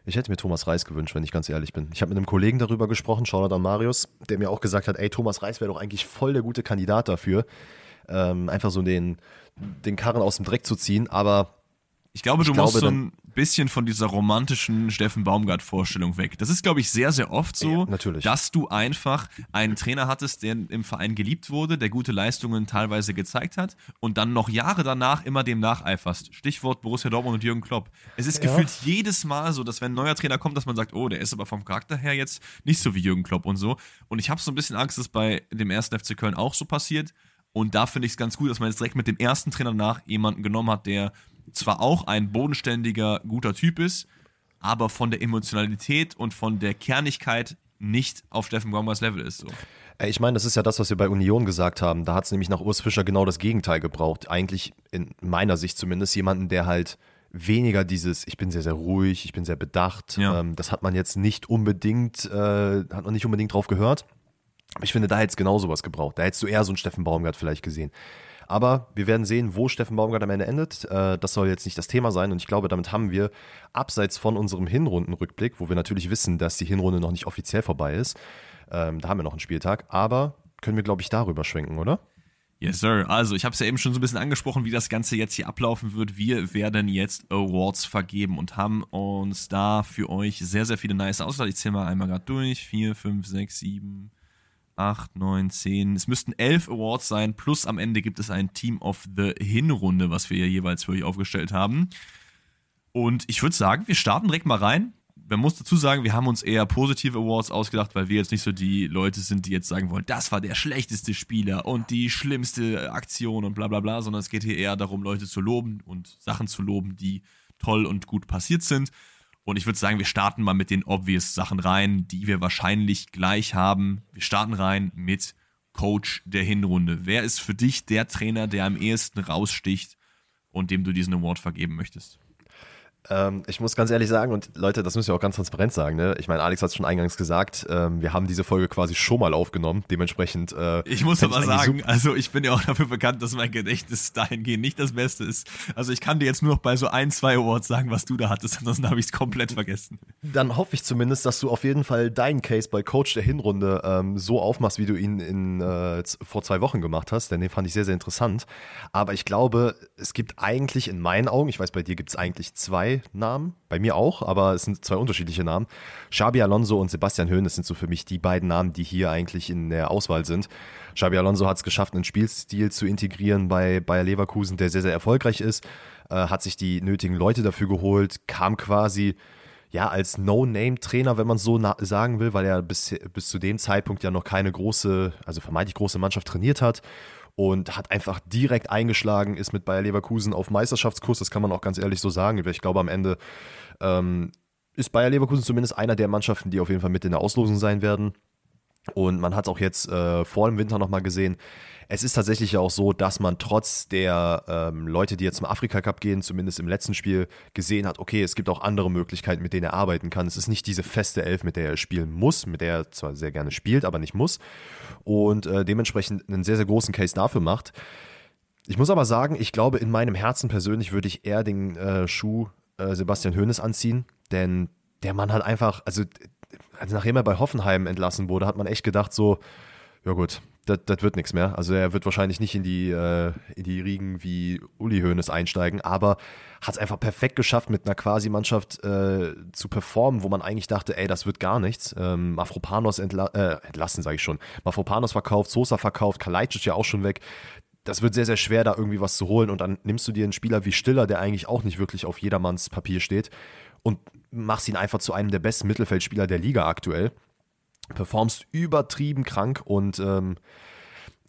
Ich hätte mir Thomas Reis gewünscht, wenn ich ganz ehrlich bin. Ich habe mit einem Kollegen darüber gesprochen, Shoutout an Marius, der mir auch gesagt hat, ey, Thomas Reis wäre doch eigentlich voll der gute Kandidat dafür, ähm, einfach so den, den Karren aus dem Dreck zu ziehen. Aber ich glaube, ich du glaube, musst so ein bisschen von dieser romantischen Steffen Baumgart-Vorstellung weg. Das ist, glaube ich, sehr, sehr oft so, ja, dass du einfach einen Trainer hattest, der im Verein geliebt wurde, der gute Leistungen teilweise gezeigt hat und dann noch Jahre danach immer dem nacheiferst. Stichwort Borussia Dortmund und Jürgen Klopp. Es ist ja. gefühlt jedes Mal so, dass wenn ein neuer Trainer kommt, dass man sagt, oh, der ist aber vom Charakter her jetzt nicht so wie Jürgen Klopp und so. Und ich habe so ein bisschen Angst, dass bei dem ersten FC Köln auch so passiert. Und da finde ich es ganz gut, dass man jetzt direkt mit dem ersten Trainer nach jemanden genommen hat, der zwar auch ein bodenständiger, guter Typ ist, aber von der Emotionalität und von der Kernigkeit nicht auf Steffen Baumgarts Level ist. So. Ich meine, das ist ja das, was wir bei Union gesagt haben. Da hat es nämlich nach Urs Fischer genau das Gegenteil gebraucht. Eigentlich, in meiner Sicht zumindest, jemanden, der halt weniger dieses, ich bin sehr, sehr ruhig, ich bin sehr bedacht. Ja. Ähm, das hat man jetzt nicht unbedingt, äh, hat man nicht unbedingt drauf gehört. Aber ich finde, da hätte es genau sowas gebraucht. Da hättest du eher so einen Steffen Baumgart vielleicht gesehen. Aber wir werden sehen, wo Steffen Baumgart am Ende endet. Äh, das soll jetzt nicht das Thema sein. Und ich glaube, damit haben wir, abseits von unserem Hinrundenrückblick, wo wir natürlich wissen, dass die Hinrunde noch nicht offiziell vorbei ist, ähm, da haben wir noch einen Spieltag, aber können wir, glaube ich, darüber schwenken, oder? Yes, sir. Also, ich habe es ja eben schon so ein bisschen angesprochen, wie das Ganze jetzt hier ablaufen wird. Wir werden jetzt Awards vergeben und haben uns da für euch sehr, sehr viele nice Auswahl. Ich zähle mal einmal gerade durch. 4, 5, 6, 7, 8, 9, 10. Es müssten 11 Awards sein, plus am Ende gibt es ein Team of the Hinrunde, was wir jeweils für euch aufgestellt haben. Und ich würde sagen, wir starten direkt mal rein. Man muss dazu sagen, wir haben uns eher positive Awards ausgedacht, weil wir jetzt nicht so die Leute sind, die jetzt sagen wollen, das war der schlechteste Spieler und die schlimmste Aktion und bla bla bla, sondern es geht hier eher darum, Leute zu loben und Sachen zu loben, die toll und gut passiert sind. Und ich würde sagen, wir starten mal mit den obvious Sachen rein, die wir wahrscheinlich gleich haben. Wir starten rein mit Coach der Hinrunde. Wer ist für dich der Trainer, der am ehesten raussticht und dem du diesen Award vergeben möchtest? Ähm, ich muss ganz ehrlich sagen, und Leute, das müssen wir auch ganz transparent sagen, ne? Ich meine, Alex hat es schon eingangs gesagt, ähm, wir haben diese Folge quasi schon mal aufgenommen. Dementsprechend. Äh, ich muss aber sagen, also ich bin ja auch dafür bekannt, dass mein Gedächtnis dahingehend nicht das Beste ist. Also ich kann dir jetzt nur noch bei so ein, zwei Awards sagen, was du da hattest, ansonsten habe ich es komplett vergessen. Dann hoffe ich zumindest, dass du auf jeden Fall deinen Case bei Coach der Hinrunde ähm, so aufmachst, wie du ihn in, äh, vor zwei Wochen gemacht hast, denn den fand ich sehr, sehr interessant. Aber ich glaube, es gibt eigentlich in meinen Augen, ich weiß, bei dir gibt es eigentlich zwei Namen, bei mir auch, aber es sind zwei unterschiedliche Namen. Xabi Alonso und Sebastian Höhn, das sind so für mich die beiden Namen, die hier eigentlich in der Auswahl sind. Xabi Alonso hat es geschafft, einen Spielstil zu integrieren bei Bayer Leverkusen, der sehr, sehr erfolgreich ist, äh, hat sich die nötigen Leute dafür geholt, kam quasi ja, als No-Name-Trainer, wenn man so sagen will, weil er bis, bis zu dem Zeitpunkt ja noch keine große, also vermeintlich große Mannschaft trainiert hat und hat einfach direkt eingeschlagen, ist mit Bayer Leverkusen auf Meisterschaftskurs, das kann man auch ganz ehrlich so sagen. Ich glaube, am Ende ähm, ist Bayer Leverkusen zumindest einer der Mannschaften, die auf jeden Fall mit in der Auslosung sein werden. Und man hat es auch jetzt äh, vor dem Winter nochmal gesehen. Es ist tatsächlich ja auch so, dass man trotz der ähm, Leute, die jetzt zum Afrika Cup gehen, zumindest im letzten Spiel gesehen hat, okay, es gibt auch andere Möglichkeiten, mit denen er arbeiten kann. Es ist nicht diese feste Elf, mit der er spielen muss, mit der er zwar sehr gerne spielt, aber nicht muss. Und äh, dementsprechend einen sehr, sehr großen Case dafür macht. Ich muss aber sagen, ich glaube, in meinem Herzen persönlich würde ich eher den äh, Schuh äh, Sebastian Hoeneß anziehen, denn der Mann hat einfach, also, also nachdem er bei Hoffenheim entlassen wurde, hat man echt gedacht so, ja gut, das, wird nichts mehr. Also er wird wahrscheinlich nicht in die, äh, in die Riegen wie Uli Hoeneß einsteigen, aber hat es einfach perfekt geschafft, mit einer Quasi-Mannschaft äh, zu performen, wo man eigentlich dachte, ey, das wird gar nichts. Ähm, Mafropanos entla äh, entlassen, sage ich schon. Mafropanos verkauft, Sosa verkauft, Kalajdzic ja auch schon weg. Das wird sehr, sehr schwer, da irgendwie was zu holen. Und dann nimmst du dir einen Spieler wie Stiller, der eigentlich auch nicht wirklich auf jedermanns Papier steht, und machst ihn einfach zu einem der besten Mittelfeldspieler der Liga aktuell performst übertrieben krank und ähm,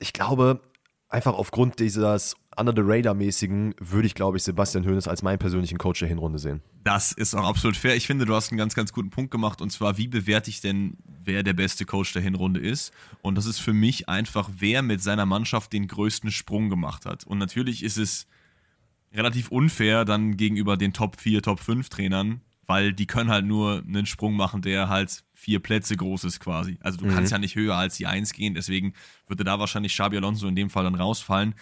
ich glaube, einfach aufgrund dieses Under the Radar-mäßigen würde ich, glaube ich, Sebastian Hoeneß als meinen persönlichen Coach der Hinrunde sehen. Das ist auch absolut fair. Ich finde, du hast einen ganz, ganz guten Punkt gemacht und zwar, wie bewerte ich denn, wer der beste Coach der Hinrunde ist? Und das ist für mich einfach, wer mit seiner Mannschaft den größten Sprung gemacht hat. Und natürlich ist es relativ unfair dann gegenüber den Top 4, Top 5 Trainern, weil die können halt nur einen Sprung machen, der halt vier Plätze groß ist quasi. Also du mhm. kannst ja nicht höher als die Eins gehen, deswegen würde da wahrscheinlich Xabi Alonso in dem Fall dann rausfallen.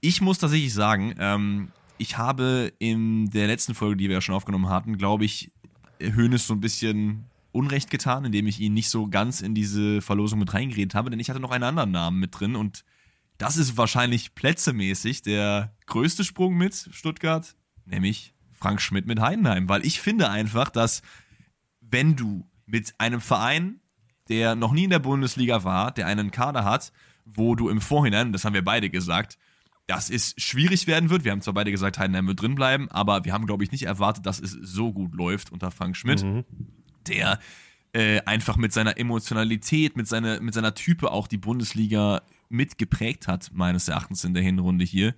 Ich muss tatsächlich sagen, ähm, ich habe in der letzten Folge, die wir ja schon aufgenommen hatten, glaube ich, Hönes so ein bisschen Unrecht getan, indem ich ihn nicht so ganz in diese Verlosung mit reingeredet habe, denn ich hatte noch einen anderen Namen mit drin und das ist wahrscheinlich plätzemäßig der größte Sprung mit Stuttgart, nämlich Frank Schmidt mit Heidenheim, weil ich finde einfach, dass wenn du mit einem Verein, der noch nie in der Bundesliga war, der einen Kader hat, wo du im Vorhinein, das haben wir beide gesagt, dass es schwierig werden wird. Wir haben zwar beide gesagt, Heidenheim wird drin bleiben, aber wir haben, glaube ich, nicht erwartet, dass es so gut läuft unter Frank Schmidt, mhm. der äh, einfach mit seiner Emotionalität, mit seiner, mit seiner Type auch die Bundesliga mitgeprägt hat, meines Erachtens in der Hinrunde hier.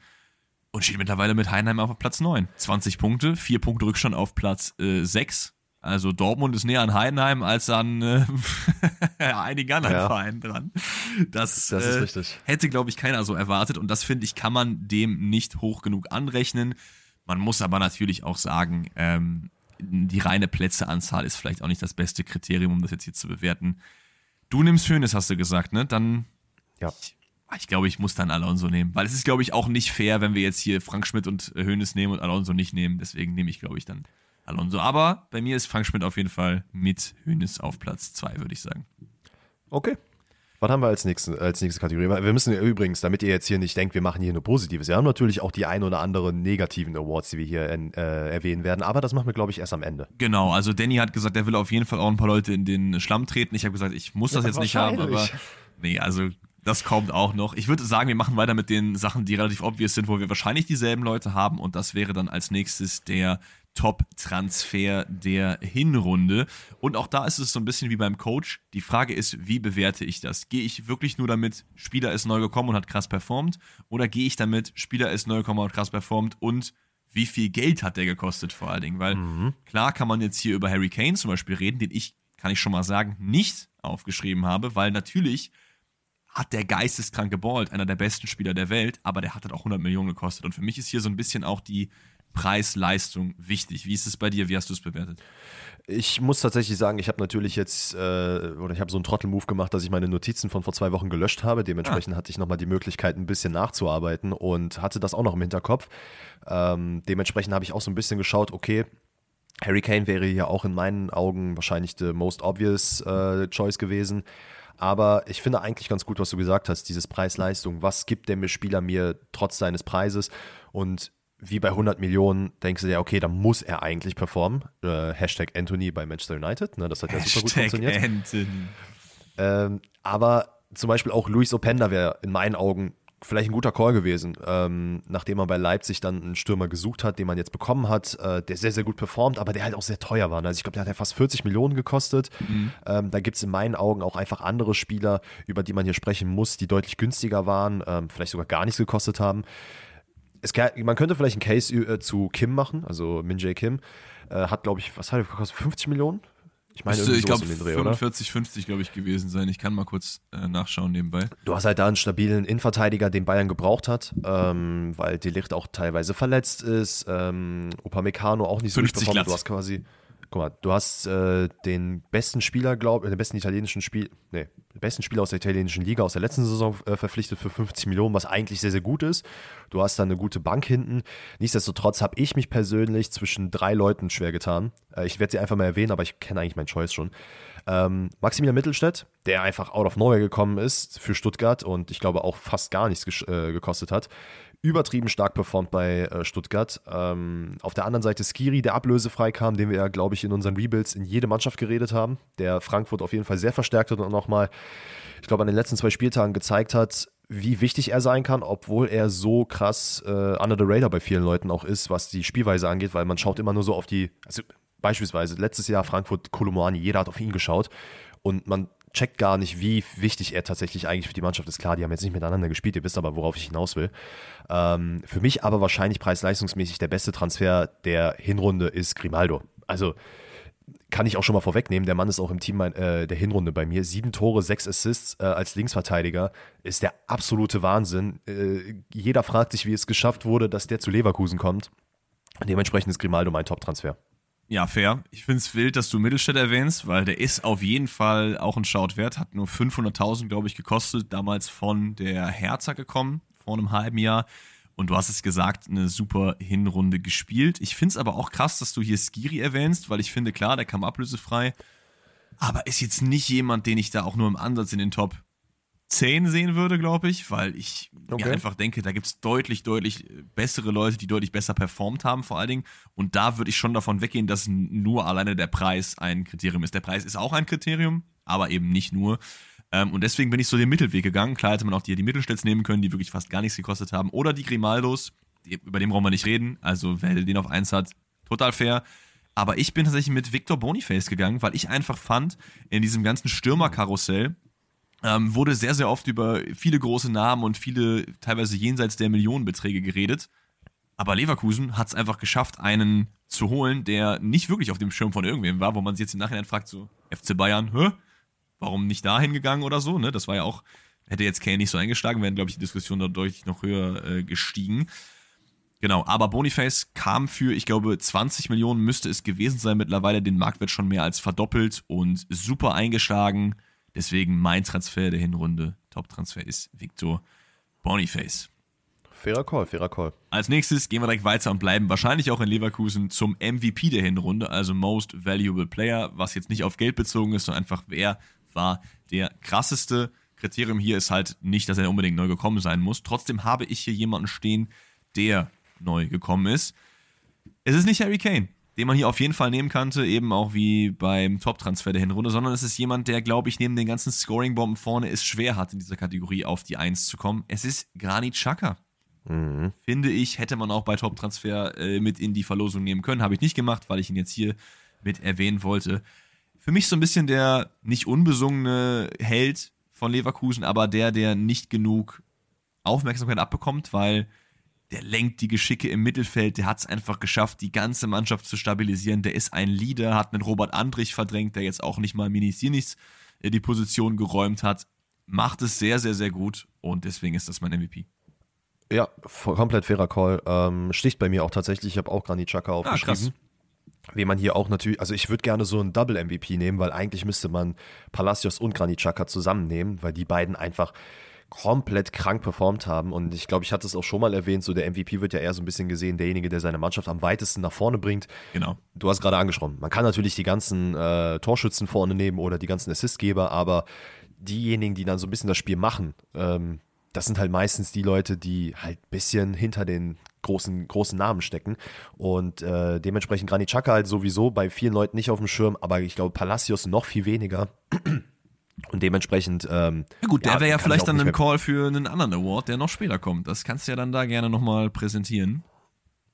Und steht mittlerweile mit Heidenheim auf Platz 9. 20 Punkte, 4 Punkte Rückstand auf Platz äh, 6. Also Dortmund ist näher an Heidenheim als an äh, einigen anderen ja. Vereinen dran. Das, das ist äh, richtig. hätte, glaube ich, keiner so erwartet. Und das, finde ich, kann man dem nicht hoch genug anrechnen. Man muss aber natürlich auch sagen, ähm, die reine Plätzeanzahl ist vielleicht auch nicht das beste Kriterium, um das jetzt hier zu bewerten. Du nimmst Schönes, hast du gesagt, ne? Dann. Ja. Ich, ich glaube, ich muss dann Alonso nehmen. Weil es ist, glaube ich, auch nicht fair, wenn wir jetzt hier Frank Schmidt und Hönes nehmen und Alonso nicht nehmen. Deswegen nehme ich, glaube ich, dann Alonso. Aber bei mir ist Frank Schmidt auf jeden Fall mit Hönes auf Platz 2, würde ich sagen. Okay. Was haben wir als nächste, als nächste Kategorie? Wir müssen übrigens, damit ihr jetzt hier nicht denkt, wir machen hier nur Positives. Wir haben natürlich auch die ein oder anderen negativen Awards, die wir hier äh, erwähnen werden, aber das machen wir, glaube ich, erst am Ende. Genau, also Danny hat gesagt, er will auf jeden Fall auch ein paar Leute in den Schlamm treten. Ich habe gesagt, ich muss das ja, jetzt nicht haben, aber nee, also das kommt auch noch. Ich würde sagen, wir machen weiter mit den Sachen, die relativ obvious sind, wo wir wahrscheinlich dieselben Leute haben und das wäre dann als nächstes der Top-Transfer der Hinrunde. Und auch da ist es so ein bisschen wie beim Coach. Die Frage ist, wie bewerte ich das? Gehe ich wirklich nur damit, Spieler ist neu gekommen und hat krass performt? Oder gehe ich damit, Spieler ist neu gekommen und hat krass performt und wie viel Geld hat der gekostet vor allen Dingen? Weil mhm. klar kann man jetzt hier über Harry Kane zum Beispiel reden, den ich, kann ich schon mal sagen, nicht aufgeschrieben habe, weil natürlich hat der geisteskrank geballt, einer der besten Spieler der Welt, aber der hat halt auch 100 Millionen gekostet. Und für mich ist hier so ein bisschen auch die Preis-Leistung wichtig? Wie ist es bei dir? Wie hast du es bewertet? Ich muss tatsächlich sagen, ich habe natürlich jetzt, äh, oder ich habe so einen Trottel-Move gemacht, dass ich meine Notizen von vor zwei Wochen gelöscht habe. Dementsprechend ah. hatte ich nochmal die Möglichkeit, ein bisschen nachzuarbeiten und hatte das auch noch im Hinterkopf. Ähm, dementsprechend habe ich auch so ein bisschen geschaut, okay, Harry Kane wäre hier auch in meinen Augen wahrscheinlich the most obvious äh, choice gewesen. Aber ich finde eigentlich ganz gut, was du gesagt hast, dieses Preis-Leistung. Was gibt der Spieler mir trotz seines Preises? Und wie bei 100 Millionen denkst du dir, okay, da muss er eigentlich performen. Äh, Hashtag Anthony bei Manchester United, ne, das hat ja super gut funktioniert. Anthony. Ähm, aber zum Beispiel auch Luis Openda wäre in meinen Augen vielleicht ein guter Call gewesen, ähm, nachdem man bei Leipzig dann einen Stürmer gesucht hat, den man jetzt bekommen hat, äh, der sehr, sehr gut performt, aber der halt auch sehr teuer war. Also ich glaube, der hat ja fast 40 Millionen gekostet. Mhm. Ähm, da gibt es in meinen Augen auch einfach andere Spieler, über die man hier sprechen muss, die deutlich günstiger waren, ähm, vielleicht sogar gar nichts gekostet haben es kann, man könnte vielleicht einen Case äh, zu Kim machen, also Min Jae Kim. Äh, hat, glaube ich, was hat er gekostet? 50 Millionen? Ich meine, ich glaube, 45, 50, glaube ich, gewesen sein. Ich kann mal kurz äh, nachschauen nebenbei. Du hast halt da einen stabilen Innenverteidiger, den Bayern gebraucht hat, ähm, weil Delicht auch teilweise verletzt ist, ähm, Upamecano auch nicht so gut performt. Du hast quasi guck mal, du hast äh, den besten Spieler, glaube ich, den besten italienischen Spiel, nee, den besten Spieler aus der italienischen Liga aus der letzten Saison äh, verpflichtet für 50 Millionen, was eigentlich sehr, sehr gut ist. Du hast da eine gute Bank hinten. Nichtsdestotrotz habe ich mich persönlich zwischen drei Leuten schwer getan. Äh, ich werde sie einfach mal erwähnen, aber ich kenne eigentlich meinen Choice schon. Ähm, Maximilian Mittelstädt, der einfach out of nowhere gekommen ist für Stuttgart und ich glaube auch fast gar nichts äh, gekostet hat übertrieben stark performt bei äh, Stuttgart. Ähm, auf der anderen Seite Skiri, der ablösefrei kam, den wir ja, glaube ich, in unseren Rebuilds in jede Mannschaft geredet haben, der Frankfurt auf jeden Fall sehr verstärkt hat und nochmal, ich glaube, an den letzten zwei Spieltagen gezeigt hat, wie wichtig er sein kann, obwohl er so krass äh, under the radar bei vielen Leuten auch ist, was die Spielweise angeht, weil man schaut immer nur so auf die, also beispielsweise letztes Jahr Frankfurt Kolomani, jeder hat auf ihn geschaut und man checkt gar nicht, wie wichtig er tatsächlich eigentlich für die Mannschaft ist. Klar, die haben jetzt nicht miteinander gespielt, ihr wisst aber, worauf ich hinaus will. Ähm, für mich aber wahrscheinlich preis-leistungsmäßig der beste Transfer der Hinrunde ist Grimaldo. Also kann ich auch schon mal vorwegnehmen, der Mann ist auch im Team äh, der Hinrunde bei mir. Sieben Tore, sechs Assists äh, als Linksverteidiger ist der absolute Wahnsinn. Äh, jeder fragt sich, wie es geschafft wurde, dass der zu Leverkusen kommt. Dementsprechend ist Grimaldo mein Top-Transfer. Ja, fair. Ich finde es wild, dass du Mittelstädt erwähnst, weil der ist auf jeden Fall auch ein Shout wert. Hat nur 500.000, glaube ich, gekostet. Damals von der Herzer gekommen, vor einem halben Jahr. Und du hast es gesagt, eine super Hinrunde gespielt. Ich finde es aber auch krass, dass du hier Skiri erwähnst, weil ich finde, klar, der kam ablösefrei. Aber ist jetzt nicht jemand, den ich da auch nur im Ansatz in den Top 10 sehen würde, glaube ich, weil ich okay. mir einfach denke, da gibt es deutlich, deutlich bessere Leute, die deutlich besser performt haben, vor allen Dingen. Und da würde ich schon davon weggehen, dass nur alleine der Preis ein Kriterium ist. Der Preis ist auch ein Kriterium, aber eben nicht nur. Ähm, und deswegen bin ich so den Mittelweg gegangen. Klar hätte man auch die, die Mittelstädts nehmen können, die wirklich fast gar nichts gekostet haben. Oder die Grimaldos, die, über den brauchen wir nicht reden. Also wer den auf 1 hat, total fair. Aber ich bin tatsächlich mit Victor Boniface gegangen, weil ich einfach fand, in diesem ganzen Stürmerkarussell, ähm, wurde sehr, sehr oft über viele große Namen und viele teilweise jenseits der Millionenbeträge geredet. Aber Leverkusen hat es einfach geschafft, einen zu holen, der nicht wirklich auf dem Schirm von irgendwem war, wo man sich jetzt im Nachhinein fragt, so FC Bayern, hä? Warum nicht da hingegangen oder so? Ne? Das war ja auch, hätte jetzt Kane nicht so eingeschlagen, wären, glaube ich, die Diskussion da deutlich noch höher äh, gestiegen. Genau, aber Boniface kam für, ich glaube, 20 Millionen müsste es gewesen sein mittlerweile, den Marktwert schon mehr als verdoppelt und super eingeschlagen. Deswegen mein Transfer der Hinrunde, Top-Transfer ist Victor Boniface. Fairer Call, fairer Call. Als nächstes gehen wir direkt weiter und bleiben wahrscheinlich auch in Leverkusen zum MVP der Hinrunde, also Most Valuable Player, was jetzt nicht auf Geld bezogen ist, sondern einfach, wer war der krasseste. Kriterium hier ist halt nicht, dass er unbedingt neu gekommen sein muss. Trotzdem habe ich hier jemanden stehen, der neu gekommen ist. Es ist nicht Harry Kane den man hier auf jeden Fall nehmen könnte, eben auch wie beim Top-Transfer der Hinrunde, sondern es ist jemand, der, glaube ich, neben den ganzen Scoring-Bomben vorne es schwer hat, in dieser Kategorie auf die Eins zu kommen. Es ist Granit Xhaka. Mhm. Finde ich, hätte man auch bei Top-Transfer äh, mit in die Verlosung nehmen können. Habe ich nicht gemacht, weil ich ihn jetzt hier mit erwähnen wollte. Für mich so ein bisschen der nicht unbesungene Held von Leverkusen, aber der, der nicht genug Aufmerksamkeit abbekommt, weil der lenkt die Geschicke im Mittelfeld, der hat es einfach geschafft, die ganze Mannschaft zu stabilisieren. Der ist ein Leader, hat einen Robert Andrich verdrängt, der jetzt auch nicht mal Minis Sinis äh, die Position geräumt hat. Macht es sehr, sehr, sehr gut und deswegen ist das mein MVP. Ja, komplett fairer Call. Ähm, sticht bei mir auch tatsächlich. Ich habe auch Granit Xhaka aufgeschrieben. Ah, Wie man hier auch natürlich, also ich würde gerne so einen Double MVP nehmen, weil eigentlich müsste man Palacios und Granit Xhaka zusammennehmen, weil die beiden einfach komplett krank performt haben. Und ich glaube, ich hatte es auch schon mal erwähnt, so der MVP wird ja eher so ein bisschen gesehen, derjenige, der seine Mannschaft am weitesten nach vorne bringt. Genau. Du hast gerade angesprochen, man kann natürlich die ganzen äh, Torschützen vorne nehmen oder die ganzen Assistgeber, aber diejenigen, die dann so ein bisschen das Spiel machen, ähm, das sind halt meistens die Leute, die halt ein bisschen hinter den großen, großen Namen stecken. Und äh, dementsprechend Granit Xhaka halt sowieso bei vielen Leuten nicht auf dem Schirm, aber ich glaube Palacios noch viel weniger. Und dementsprechend. Ähm, ja gut, der ja, wäre ja vielleicht dann ein Call für einen anderen Award, der noch später kommt. Das kannst du ja dann da gerne nochmal präsentieren.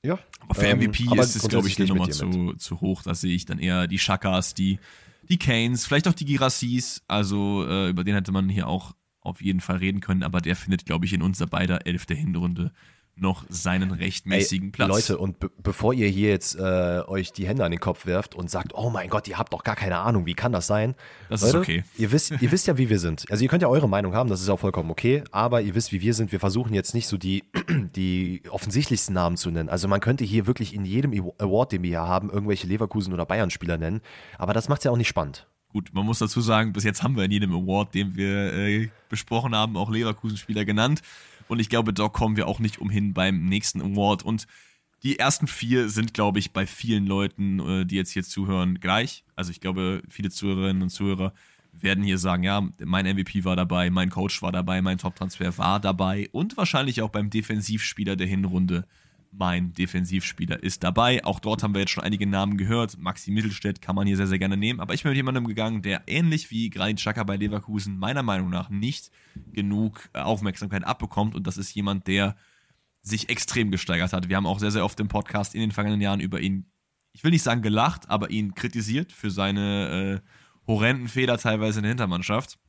Ja. Aber für ähm, MVP ist es, glaube ich, eine Nummer zu, zu hoch. Da sehe ich dann eher die Chakas, die, die Kanes, vielleicht auch die Girassis. Also äh, über den hätte man hier auch auf jeden Fall reden können. Aber der findet, glaube ich, in unserer beider Elf der Hinrunde noch seinen rechtmäßigen Ey, Platz. Leute, und be bevor ihr hier jetzt äh, euch die Hände an den Kopf werft und sagt, oh mein Gott, ihr habt doch gar keine Ahnung, wie kann das sein? Das Leute, ist okay. Ihr wisst, ihr wisst ja, wie wir sind. Also ihr könnt ja eure Meinung haben, das ist auch vollkommen okay, aber ihr wisst, wie wir sind. Wir versuchen jetzt nicht so die, die offensichtlichsten Namen zu nennen. Also man könnte hier wirklich in jedem Award, den wir hier haben, irgendwelche Leverkusen- oder Bayern-Spieler nennen, aber das macht es ja auch nicht spannend. Gut, man muss dazu sagen, bis jetzt haben wir in jedem Award, den wir äh, besprochen haben, auch Leverkusen-Spieler genannt. Und ich glaube, da kommen wir auch nicht umhin beim nächsten Award. Und die ersten vier sind, glaube ich, bei vielen Leuten, äh, die jetzt hier zuhören, gleich. Also ich glaube, viele Zuhörerinnen und Zuhörer werden hier sagen, ja, mein MVP war dabei, mein Coach war dabei, mein Top-Transfer war dabei und wahrscheinlich auch beim Defensivspieler der Hinrunde mein Defensivspieler ist dabei. Auch dort haben wir jetzt schon einige Namen gehört. Maxi Mittelstädt kann man hier sehr, sehr gerne nehmen. Aber ich bin mit jemandem gegangen, der ähnlich wie Granit Xhaka bei Leverkusen meiner Meinung nach nicht genug äh, Aufmerksamkeit abbekommt. Und das ist jemand, der sich extrem gesteigert hat. Wir haben auch sehr, sehr oft im Podcast in den vergangenen Jahren über ihn, ich will nicht sagen gelacht, aber ihn kritisiert für seine äh, horrenden Fehler teilweise in der Hintermannschaft.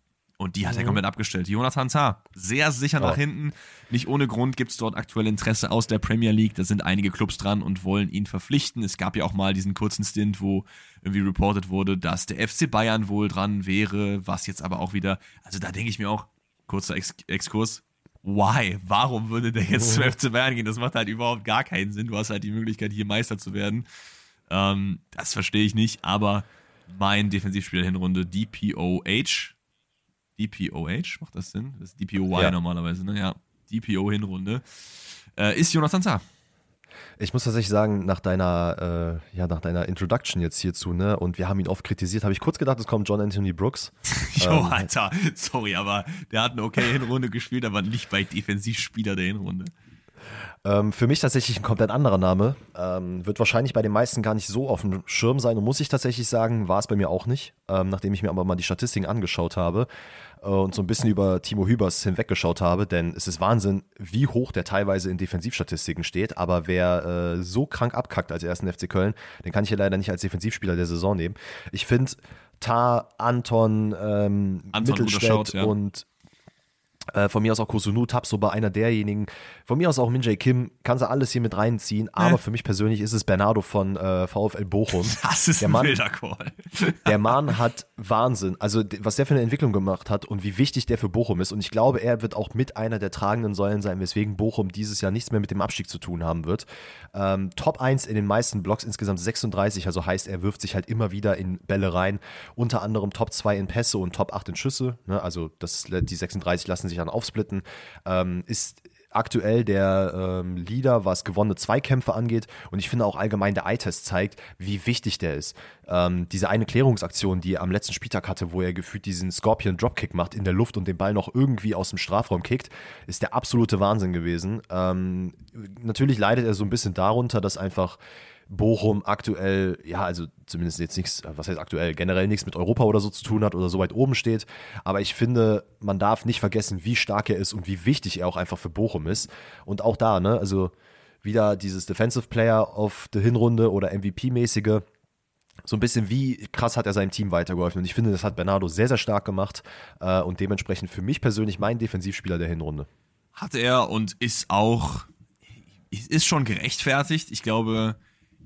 Und die hat er mhm. komplett abgestellt. Jonathan Tah, sehr sicher nach oh. hinten. Nicht ohne Grund gibt es dort aktuell Interesse aus der Premier League. Da sind einige Clubs dran und wollen ihn verpflichten. Es gab ja auch mal diesen kurzen Stint, wo irgendwie reported wurde, dass der FC Bayern wohl dran wäre, was jetzt aber auch wieder, also da denke ich mir auch, kurzer Ex Exkurs, why? Warum würde der jetzt zum FC Bayern gehen? Das macht halt überhaupt gar keinen Sinn. Du hast halt die Möglichkeit, hier Meister zu werden. Ähm, das verstehe ich nicht, aber mein Defensivspieler Hinrunde, DPOH, DPOH, macht das Sinn? Das ist DPOY ja. normalerweise, ne? Ja, DPO-Hinrunde. Äh, ist Jonathan Tah. Ich muss tatsächlich sagen, nach deiner, äh, ja, nach deiner Introduction jetzt hierzu, ne, und wir haben ihn oft kritisiert, habe ich kurz gedacht, es kommt John Anthony Brooks. jo, ähm, Alter, sorry, aber der hat eine okay Hinrunde gespielt, aber nicht bei Defensivspieler der Hinrunde. Ähm, für mich tatsächlich ein komplett anderer Name. Ähm, wird wahrscheinlich bei den meisten gar nicht so auf dem Schirm sein und muss ich tatsächlich sagen, war es bei mir auch nicht, ähm, nachdem ich mir aber mal die Statistiken angeschaut habe äh, und so ein bisschen über Timo Hübers hinweggeschaut habe, denn es ist Wahnsinn, wie hoch der teilweise in Defensivstatistiken steht. Aber wer äh, so krank abkackt als ersten FC Köln, den kann ich ja leider nicht als Defensivspieler der Saison nehmen. Ich finde, Tar, Anton, ähm, Anton Mittelstädt Schaut, ja. und äh, von mir aus auch Kosunu Tapsoba, einer derjenigen. Von mir aus auch Minjay Kim, kann sie alles hier mit reinziehen. Aber für mich persönlich ist es Bernardo von äh, VfL Bochum. Das ist der ein Mann, wilder Call. der Mann hat Wahnsinn. Also was der für eine Entwicklung gemacht hat und wie wichtig der für Bochum ist. Und ich glaube, er wird auch mit einer der tragenden Säulen sein, weswegen Bochum dieses Jahr nichts mehr mit dem Abstieg zu tun haben wird. Ähm, Top 1 in den meisten Blocks, insgesamt 36. Also heißt, er wirft sich halt immer wieder in Bälle rein. Unter anderem Top 2 in Pässe und Top 8 in Schüsse. Ne? Also das, die 36 lassen sich dann aufsplitten, ähm, ist aktuell der ähm, Leader, was gewonnene Zweikämpfe angeht. Und ich finde auch allgemein der Eye-Test zeigt, wie wichtig der ist. Ähm, diese eine Klärungsaktion, die er am letzten Spieltag hatte, wo er gefühlt diesen Scorpion Dropkick macht in der Luft und den Ball noch irgendwie aus dem Strafraum kickt, ist der absolute Wahnsinn gewesen. Ähm, natürlich leidet er so ein bisschen darunter, dass einfach Bochum aktuell, ja, also zumindest jetzt nichts, was heißt aktuell, generell nichts mit Europa oder so zu tun hat oder so weit oben steht. Aber ich finde, man darf nicht vergessen, wie stark er ist und wie wichtig er auch einfach für Bochum ist. Und auch da, ne, also wieder dieses Defensive Player auf der Hinrunde oder MVP-mäßige. So ein bisschen, wie krass hat er seinem Team weitergeholfen. Und ich finde, das hat Bernardo sehr, sehr stark gemacht äh, und dementsprechend für mich persönlich mein Defensivspieler der Hinrunde. Hat er und ist auch, ist schon gerechtfertigt. Ich glaube,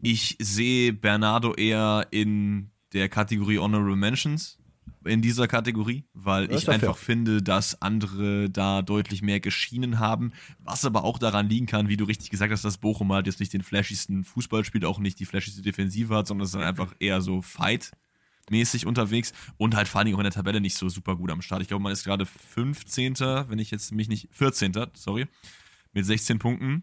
ich sehe Bernardo eher in der Kategorie Honorable Mentions. in dieser Kategorie, weil ich einfach fair. finde, dass andere da deutlich mehr geschienen haben, was aber auch daran liegen kann, wie du richtig gesagt hast, dass Bochum halt jetzt nicht den flashigsten Fußball spielt, auch nicht die flashigste Defensive hat, sondern es ist dann einfach eher so Fight-mäßig unterwegs und halt vor allen Dingen auch in der Tabelle nicht so super gut am Start. Ich glaube, man ist gerade 15., wenn ich jetzt mich nicht, 14., sorry, mit 16 Punkten.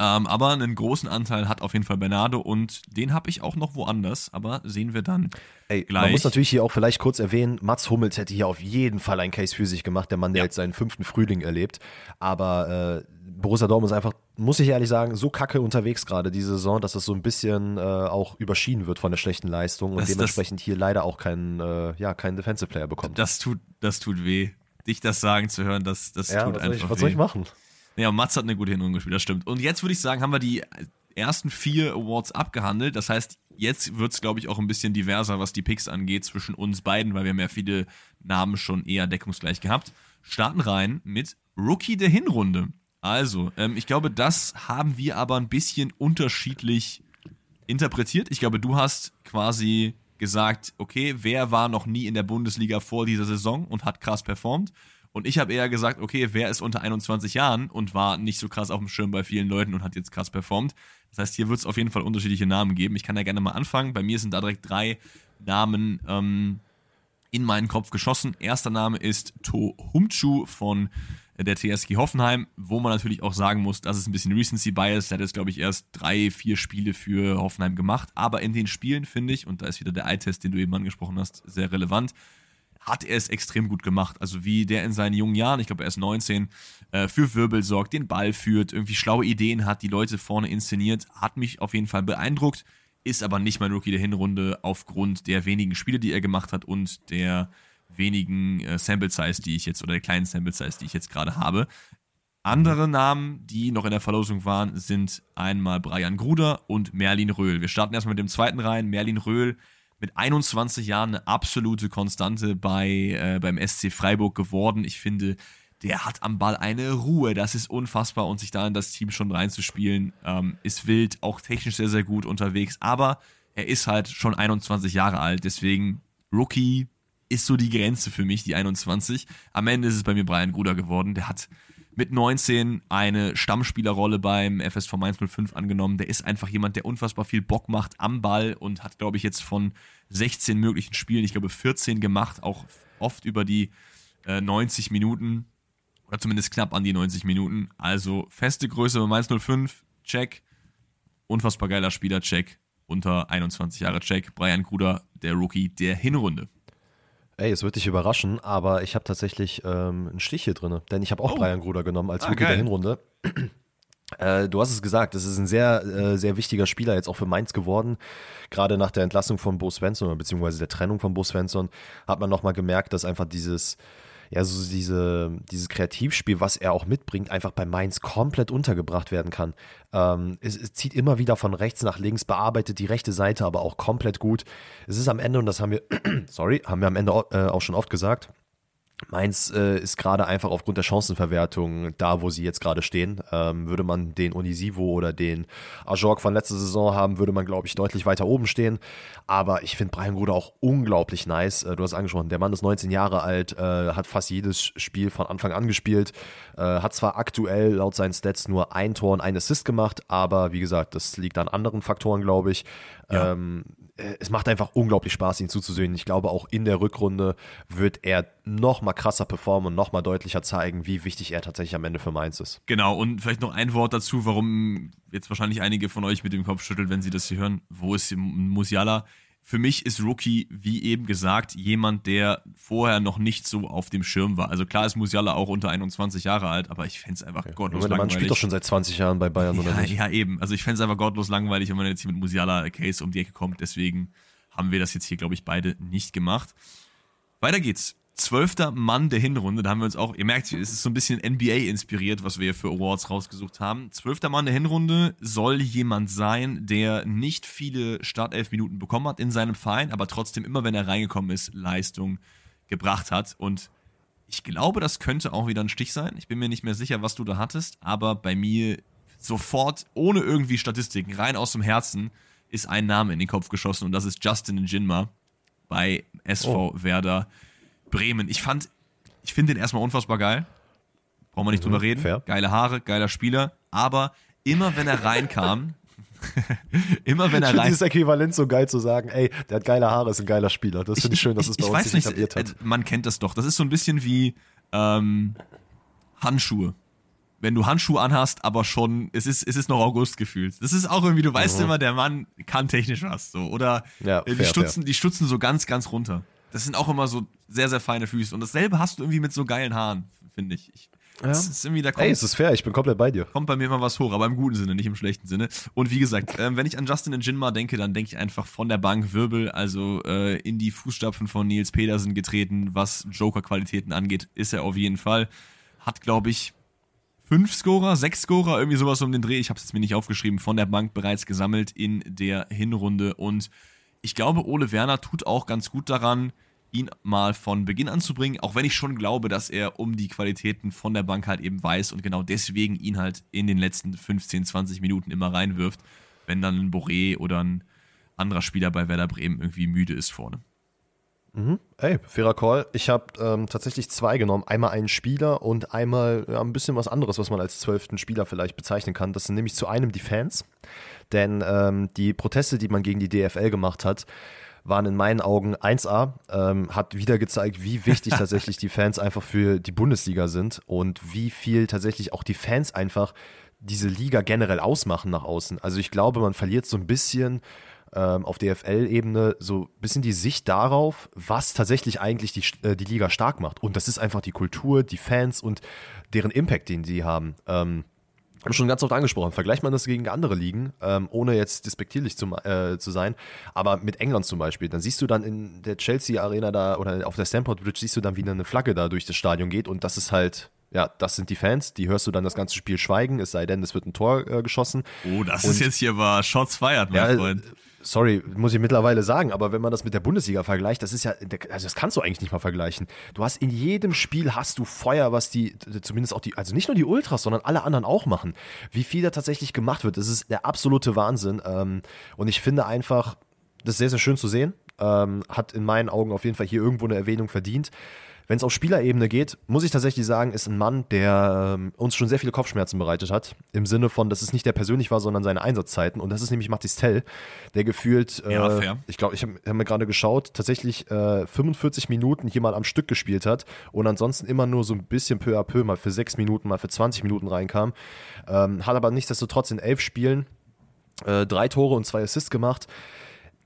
Ähm, aber einen großen Anteil hat auf jeden Fall Bernardo und den habe ich auch noch woanders, aber sehen wir dann Ey, gleich. man muss natürlich hier auch vielleicht kurz erwähnen, Mats Hummels hätte hier auf jeden Fall einen Case für sich gemacht, der Mann, der Ja. jetzt seinen fünften Frühling erlebt. Aber äh, Borussia Dortmund ist einfach, muss ich ehrlich sagen, so kacke unterwegs gerade diese Saison, dass das so ein bisschen äh, auch überschieden wird von der schlechten Leistung und Das- das- dementsprechend hier leider auch keinen, äh, ja, keinen Defensive Player bekommt. Das tut, das tut weh. Dich das sagen zu hören, das, das ja, tut was, soll einfach ich, was weh. soll ich machen? Ja, Mats hat eine gute Hinrunde gespielt, das stimmt. Und jetzt würde ich sagen, haben wir die ersten vier Awards abgehandelt. Das heißt, jetzt wird es, glaube ich, auch ein bisschen diverser, was die Picks angeht zwischen uns beiden, weil wir haben ja viele Namen schon eher deckungsgleich gehabt. Starten rein mit Rookie der Hinrunde. Also, ähm, ich glaube, das haben wir aber ein bisschen unterschiedlich interpretiert. Ich glaube, du hast quasi gesagt, okay, wer war noch nie in der Bundesliga vor dieser Saison und hat krass performt? Und ich habe eher gesagt, okay, wer ist unter 21 Jahren und war nicht so krass auf dem Schirm bei vielen Leuten und hat jetzt krass performt. Das heißt, hier wird es auf jeden Fall unterschiedliche Namen geben. Ich kann ja gerne mal anfangen. Bei mir sind da direkt drei Namen ähm, in meinen Kopf geschossen. Erster Name ist To Humchu von der TSG Hoffenheim, wo man natürlich auch sagen muss, das ist ein bisschen Recency Bias. Der hat jetzt, glaube ich, erst drei, vier Spiele für Hoffenheim gemacht. Aber in den Spielen finde ich, und da ist wieder der Eye-Test, den du eben angesprochen hast, sehr relevant, hat er es extrem gut gemacht. Also wie der in seinen jungen Jahren, ich glaube er ist 19, äh, für Wirbel sorgt, den Ball führt, irgendwie schlaue Ideen hat, die Leute vorne inszeniert, hat mich auf jeden Fall beeindruckt, ist aber nicht mein Rookie der Hinrunde aufgrund der wenigen Spiele, die er gemacht hat und der wenigen äh, Sample Size, die ich jetzt, oder der kleinen Sample Size, die ich jetzt gerade habe. Andere Namen, die noch in der Verlosung waren, sind einmal Brian Gruder und Merlin Röhl. Wir starten erstmal mit dem zweiten rein. Merlin Röhl mit 21 Jahren eine absolute Konstante bei, äh, beim SC Freiburg geworden. Ich finde, der hat am Ball eine Ruhe, das ist unfassbar. Und sich da in das Team schon reinzuspielen, ähm, ist wild, auch technisch sehr, sehr gut unterwegs, aber er ist halt schon 21 Jahre alt, deswegen Rookie ist so die Grenze für mich, die 21. Am Ende ist es bei mir Brian Gruder geworden, der hat mit 19 eine Stammspielerrolle beim FSV Mainz 05 angenommen. Der ist einfach jemand, der unfassbar viel Bock macht am Ball und hat, glaube ich, jetzt von 16 möglichen Spielen, ich glaube 14 gemacht, auch oft über die äh, 90 Minuten oder zumindest knapp an die 90 Minuten. Also feste Größe bei Mainz 05, check. Unfassbar geiler Spieler, check. Unter 21 Jahre, check. Brian Gruder, der Rookie der Hinrunde. Ey, es wird dich überraschen, aber ich habe tatsächlich ähm, einen Stich hier drin, denn ich habe auch Oh. Brian Gruder genommen als Ah, Rookie der. Hinrunde. Äh, du hast es gesagt, es ist ein sehr, äh, sehr wichtiger Spieler jetzt auch für Mainz geworden. Gerade nach der Entlassung von Bo Svensson oder beziehungsweise der Trennung von Bo Svensson hat man nochmal gemerkt, dass einfach dieses, ja, so diese, dieses Kreativspiel, was er auch mitbringt, einfach bei Mainz komplett untergebracht werden kann. Ähm, es, es zieht immer wieder von rechts nach links, bearbeitet die rechte Seite aber auch komplett gut. Es ist am Ende, und das haben wir, sorry, haben wir am Ende äh, auch schon oft gesagt, Mainz äh, ist gerade einfach aufgrund der Chancenverwertung da, wo sie jetzt gerade stehen. Ähm, würde man den Unisivo oder den Ajorg von letzter Saison haben, würde man, glaube ich, deutlich weiter oben stehen. Aber ich finde Brian Gruder auch unglaublich nice. Äh, du hast angesprochen, der Mann ist 19 Jahre alt, äh, hat fast jedes Spiel von Anfang an gespielt, äh, hat zwar aktuell laut seinen Stats nur ein Tor und ein Assist gemacht, aber wie gesagt, das liegt an anderen Faktoren, glaube ich. Ja. Ähm, äh, es macht einfach unglaublich Spaß, ihn zuzusehen. Ich glaube, auch in der Rückrunde wird er noch mal krasser performen und noch mal deutlicher zeigen, wie wichtig er tatsächlich am Ende für Mainz ist. Genau, und vielleicht noch ein Wort dazu, warum jetzt wahrscheinlich einige von euch mit dem Kopf schütteln, wenn sie das hier hören. Wo ist Musiala? Für mich ist Rookie, wie eben gesagt, jemand, der vorher noch nicht so auf dem Schirm war. Also klar ist Musiala auch unter 21 Jahre alt, aber ich fände es einfach gottlos Junge, der Mann langweilig. spielt doch schon seit 20 Jahren bei Bayern, oder ja, nicht? ja, eben. Also ich fände es einfach gottlos langweilig, wenn man jetzt hier mit Musiala Case um die Ecke kommt. Deswegen haben wir das jetzt hier, glaube ich, beide nicht gemacht. Weiter geht's. Zwölfter Mann der Hinrunde, da haben wir uns auch, ihr merkt, es ist so ein bisschen NBA inspiriert, was wir hier für Awards rausgesucht haben. Zwölfter Mann der Hinrunde soll jemand sein, der nicht viele Startelf-Minuten bekommen hat in seinem Verein, aber trotzdem immer, wenn er reingekommen ist, Leistung gebracht hat. Und ich glaube, das könnte auch wieder ein Stich sein. Ich bin mir nicht mehr sicher, was du da hattest, aber bei mir sofort, ohne irgendwie Statistiken, rein aus dem Herzen, ist ein Name in den Kopf geschossen und das ist Justin Jinma bei SV oh. Werder Bremen. Ich fand, ich finde den erstmal unfassbar geil. Brauchen wir nicht mhm, drüber reden. Fair. Geile Haare, geiler Spieler. Aber immer wenn er reinkam, immer wenn er rein. Dieses Äquivalent so geil zu sagen, ey, der hat geile Haare, ist ein geiler Spieler. Das finde ich schön, dass es bei ich uns weiß nicht etabliert hat. Äh, man kennt das doch. Das ist so ein bisschen wie ähm, Handschuhe. Wenn du Handschuhe anhast, aber schon, es ist, es ist noch August gefühlt. Das ist auch irgendwie, du weißt mhm. immer, der Mann kann technisch was. So. Oder ja, äh, die, stutzen, fair. die stutzen so ganz, ganz runter. Das sind auch immer so sehr, sehr feine Füße. Und dasselbe hast du irgendwie mit so geilen Haaren, finde ich. ich ja. Das ist irgendwie, da kommt, Ey, es ist fair, ich bin komplett bei dir. Kommt bei mir immer was hoch, aber im guten Sinne, nicht im schlechten Sinne. Und wie gesagt, äh, wenn ich an Justin Jinma denke, dann denke ich einfach von der Bank Wirbel, also äh, in die Fußstapfen von Nils Pedersen getreten, was Joker-Qualitäten angeht, ist er auf jeden Fall. Hat, glaube ich, fünf Scorer, sechs Scorer, irgendwie sowas um den Dreh. Ich habe es jetzt mir nicht aufgeschrieben, von der Bank bereits gesammelt in der Hinrunde. Und ich glaube, Ole Werner tut auch ganz gut daran, ihn mal von Beginn an zu bringen, auch wenn ich schon glaube, dass er um die Qualitäten von der Bank halt eben weiß und genau deswegen ihn halt in den letzten 15, 20 Minuten immer reinwirft, wenn dann ein Boré oder ein anderer Spieler bei Werder Bremen irgendwie müde ist vorne. Mhm. Ey, fairer Call. Ich habe ähm, tatsächlich zwei genommen. Einmal einen Spieler und einmal ja, ein bisschen was anderes, was man als zwölften Spieler vielleicht bezeichnen kann. Das sind nämlich zu einem die Fans. Denn ähm, die Proteste, die man gegen die DFL gemacht hat, waren in meinen Augen 1A, ähm, hat wieder gezeigt, wie wichtig tatsächlich die Fans einfach für die Bundesliga sind und wie viel tatsächlich auch die Fans einfach diese Liga generell ausmachen nach außen. Also ich glaube, man verliert so ein bisschen ähm, auf DFL-Ebene so ein bisschen die Sicht darauf, was tatsächlich eigentlich die, äh, die Liga stark macht. Und das ist einfach die Kultur, die Fans und deren Impact, den sie haben. Ähm, haben schon ganz oft angesprochen. Vergleicht man das gegen andere Ligen, ähm, ohne jetzt despektierlich zu, äh, zu sein, aber mit England zum Beispiel, dann siehst du dann in der Chelsea Arena da oder auf der Stamford Bridge siehst du dann, wie eine Flagge da durch das Stadion geht und das ist halt ja, das sind die Fans, die hörst du dann das ganze Spiel schweigen, es sei denn, es wird ein Tor äh, geschossen. Oh, das und, ist jetzt hier war Shots feiert, mein ja, Freund sorry, muss ich mittlerweile sagen, aber wenn man das mit der Bundesliga vergleicht, das ist ja, also das kannst du eigentlich nicht mal vergleichen. Du hast in jedem Spiel hast du Feuer, was die, zumindest auch die, also nicht nur die Ultras, sondern alle anderen auch machen. Wie viel da tatsächlich gemacht wird, das ist der absolute Wahnsinn. Ähm, und ich finde einfach, das ist sehr, sehr schön zu sehen. Ähm, hat in meinen Augen auf jeden Fall hier irgendwo eine Erwähnung verdient. Wenn es auf Spielerebene geht, muss ich tatsächlich sagen, ist ein Mann, der ähm, uns schon sehr viele Kopfschmerzen bereitet hat. Im Sinne von, dass es nicht der persönlich war, sondern seine Einsatzzeiten. Und das ist nämlich Mathis Tell, der gefühlt, äh, ja, ich glaube, ich habe hab mir gerade geschaut, tatsächlich äh, 45 Minuten hier mal am Stück gespielt hat und ansonsten immer nur so ein bisschen peu à peu mal für sechs Minuten, mal für 20 Minuten reinkam. Ähm, hat aber nichtsdestotrotz in elf Spielen äh, drei Tore und zwei Assists gemacht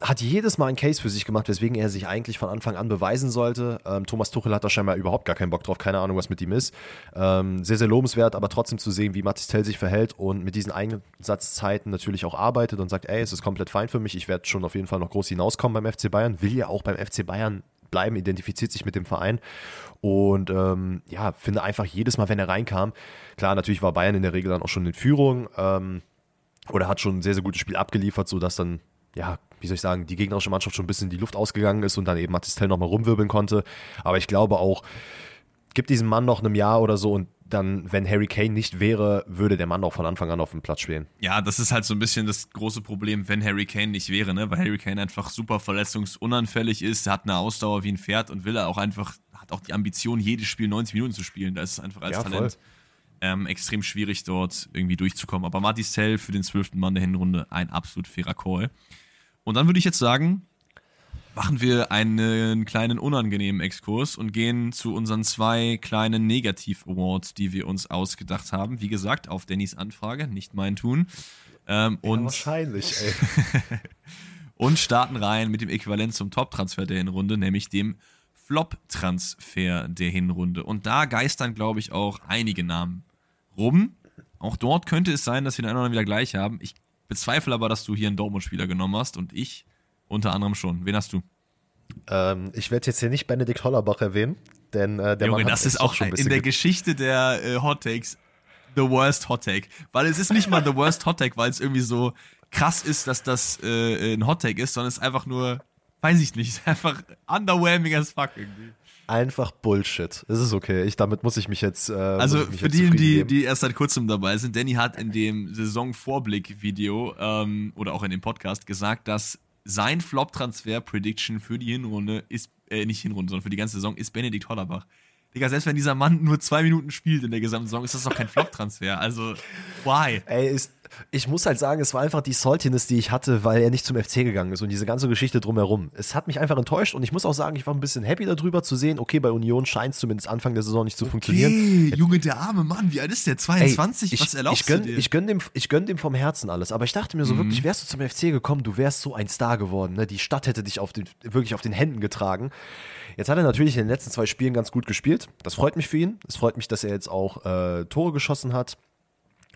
hat jedes Mal einen Case für sich gemacht, weswegen er sich eigentlich von Anfang an beweisen sollte. Ähm, Thomas Tuchel hat da scheinbar überhaupt gar keinen Bock drauf, keine Ahnung, was mit ihm ist. Ähm, sehr, sehr lobenswert, aber trotzdem zu sehen, wie Mathis Tell sich verhält und mit diesen Einsatzzeiten natürlich auch arbeitet und sagt, ey, es ist komplett fein für mich, ich werde schon auf jeden Fall noch groß hinauskommen beim FC Bayern, will ja auch beim FC Bayern bleiben, identifiziert sich mit dem Verein und ähm, ja, finde einfach jedes Mal, wenn er reinkam, klar, natürlich war Bayern in der Regel dann auch schon in Führung ähm, oder hat schon ein sehr, sehr gutes Spiel abgeliefert, sodass dann ja, wie soll ich sagen, die gegnerische Mannschaft schon ein bisschen in die Luft ausgegangen ist und dann eben Mathis Tell nochmal rumwirbeln konnte. Aber ich glaube auch, gibt diesem Mann noch einem Jahr oder so und dann, wenn Harry Kane nicht wäre, würde der Mann auch von Anfang an auf dem Platz spielen. Ja, das ist halt so ein bisschen das große Problem, wenn Harry Kane nicht wäre, ne? Weil Harry Kane einfach super verletzungsunanfällig ist, hat eine Ausdauer wie ein Pferd und will er auch einfach, hat auch die Ambition, jedes Spiel 90 Minuten zu spielen. Da ist es einfach als ja, Talent ähm, extrem schwierig, dort irgendwie durchzukommen. Aber Matis Tell für den zwölften Mann der Hinrunde ein absolut fairer Call. Und dann würde ich jetzt sagen, machen wir einen kleinen unangenehmen Exkurs und gehen zu unseren zwei kleinen Negativ-Awards, die wir uns ausgedacht haben. Wie gesagt, auf Dannys Anfrage, nicht mein Tun. Ähm, ja, und wahrscheinlich, ey. und starten rein mit dem Äquivalent zum Top-Transfer der Hinrunde, nämlich dem Flop-Transfer der Hinrunde. Und da geistern, glaube ich, auch einige Namen rum. Auch dort könnte es sein, dass wir den einen oder anderen wieder gleich haben. Ich bezweifle aber, dass du hier einen Dortmund-Spieler genommen hast und ich unter anderem schon. Wen hast du? Ähm, ich werde jetzt hier nicht Benedikt Hollerbach erwähnen, denn äh, der Junge, Mann das ist auch schon in der Geschichte der äh, Hot Takes the worst Hot Take, weil es ist nicht mal the worst Hot Take, weil es irgendwie so krass ist, dass das äh, ein Hot Take ist, sondern es ist einfach nur, weiß ich nicht, einfach underwhelming as fuck irgendwie einfach Bullshit. Es ist okay. Ich, damit muss ich mich jetzt. Äh, also mich für jetzt die, die, die erst seit kurzem dabei sind, Danny hat in dem Saisonvorblick-Video ähm, oder auch in dem Podcast gesagt, dass sein Flop-Transfer-Prediction für die Hinrunde ist, äh, nicht Hinrunde, sondern für die ganze Saison ist Benedikt Hollerbach. Digga, selbst wenn dieser Mann nur zwei Minuten spielt in der gesamten Saison, ist das doch kein Flop-Transfer. Also, why? Ey, ist, ich muss halt sagen, es war einfach die Saltiness, die ich hatte, weil er nicht zum FC gegangen ist und diese ganze Geschichte drumherum. Es hat mich einfach enttäuscht und ich muss auch sagen, ich war ein bisschen happy darüber zu sehen, okay, bei Union scheint es zumindest Anfang der Saison nicht zu funktionieren. Okay, Junge, der arme Mann, wie alt ist der? 22? Ey, ich, Was erlaubst ich gönn, du dir? Ich gönn, dem, ich gönn dem vom Herzen alles, aber ich dachte mir so Mhm. wirklich, wärst du zum FC gekommen, du wärst so ein Star geworden. Ne? Die Stadt hätte dich auf den, wirklich auf den Händen getragen. Jetzt hat er natürlich in den letzten zwei Spielen ganz gut gespielt. Das freut mich für ihn. Es freut mich, dass er jetzt auch äh, Tore geschossen hat.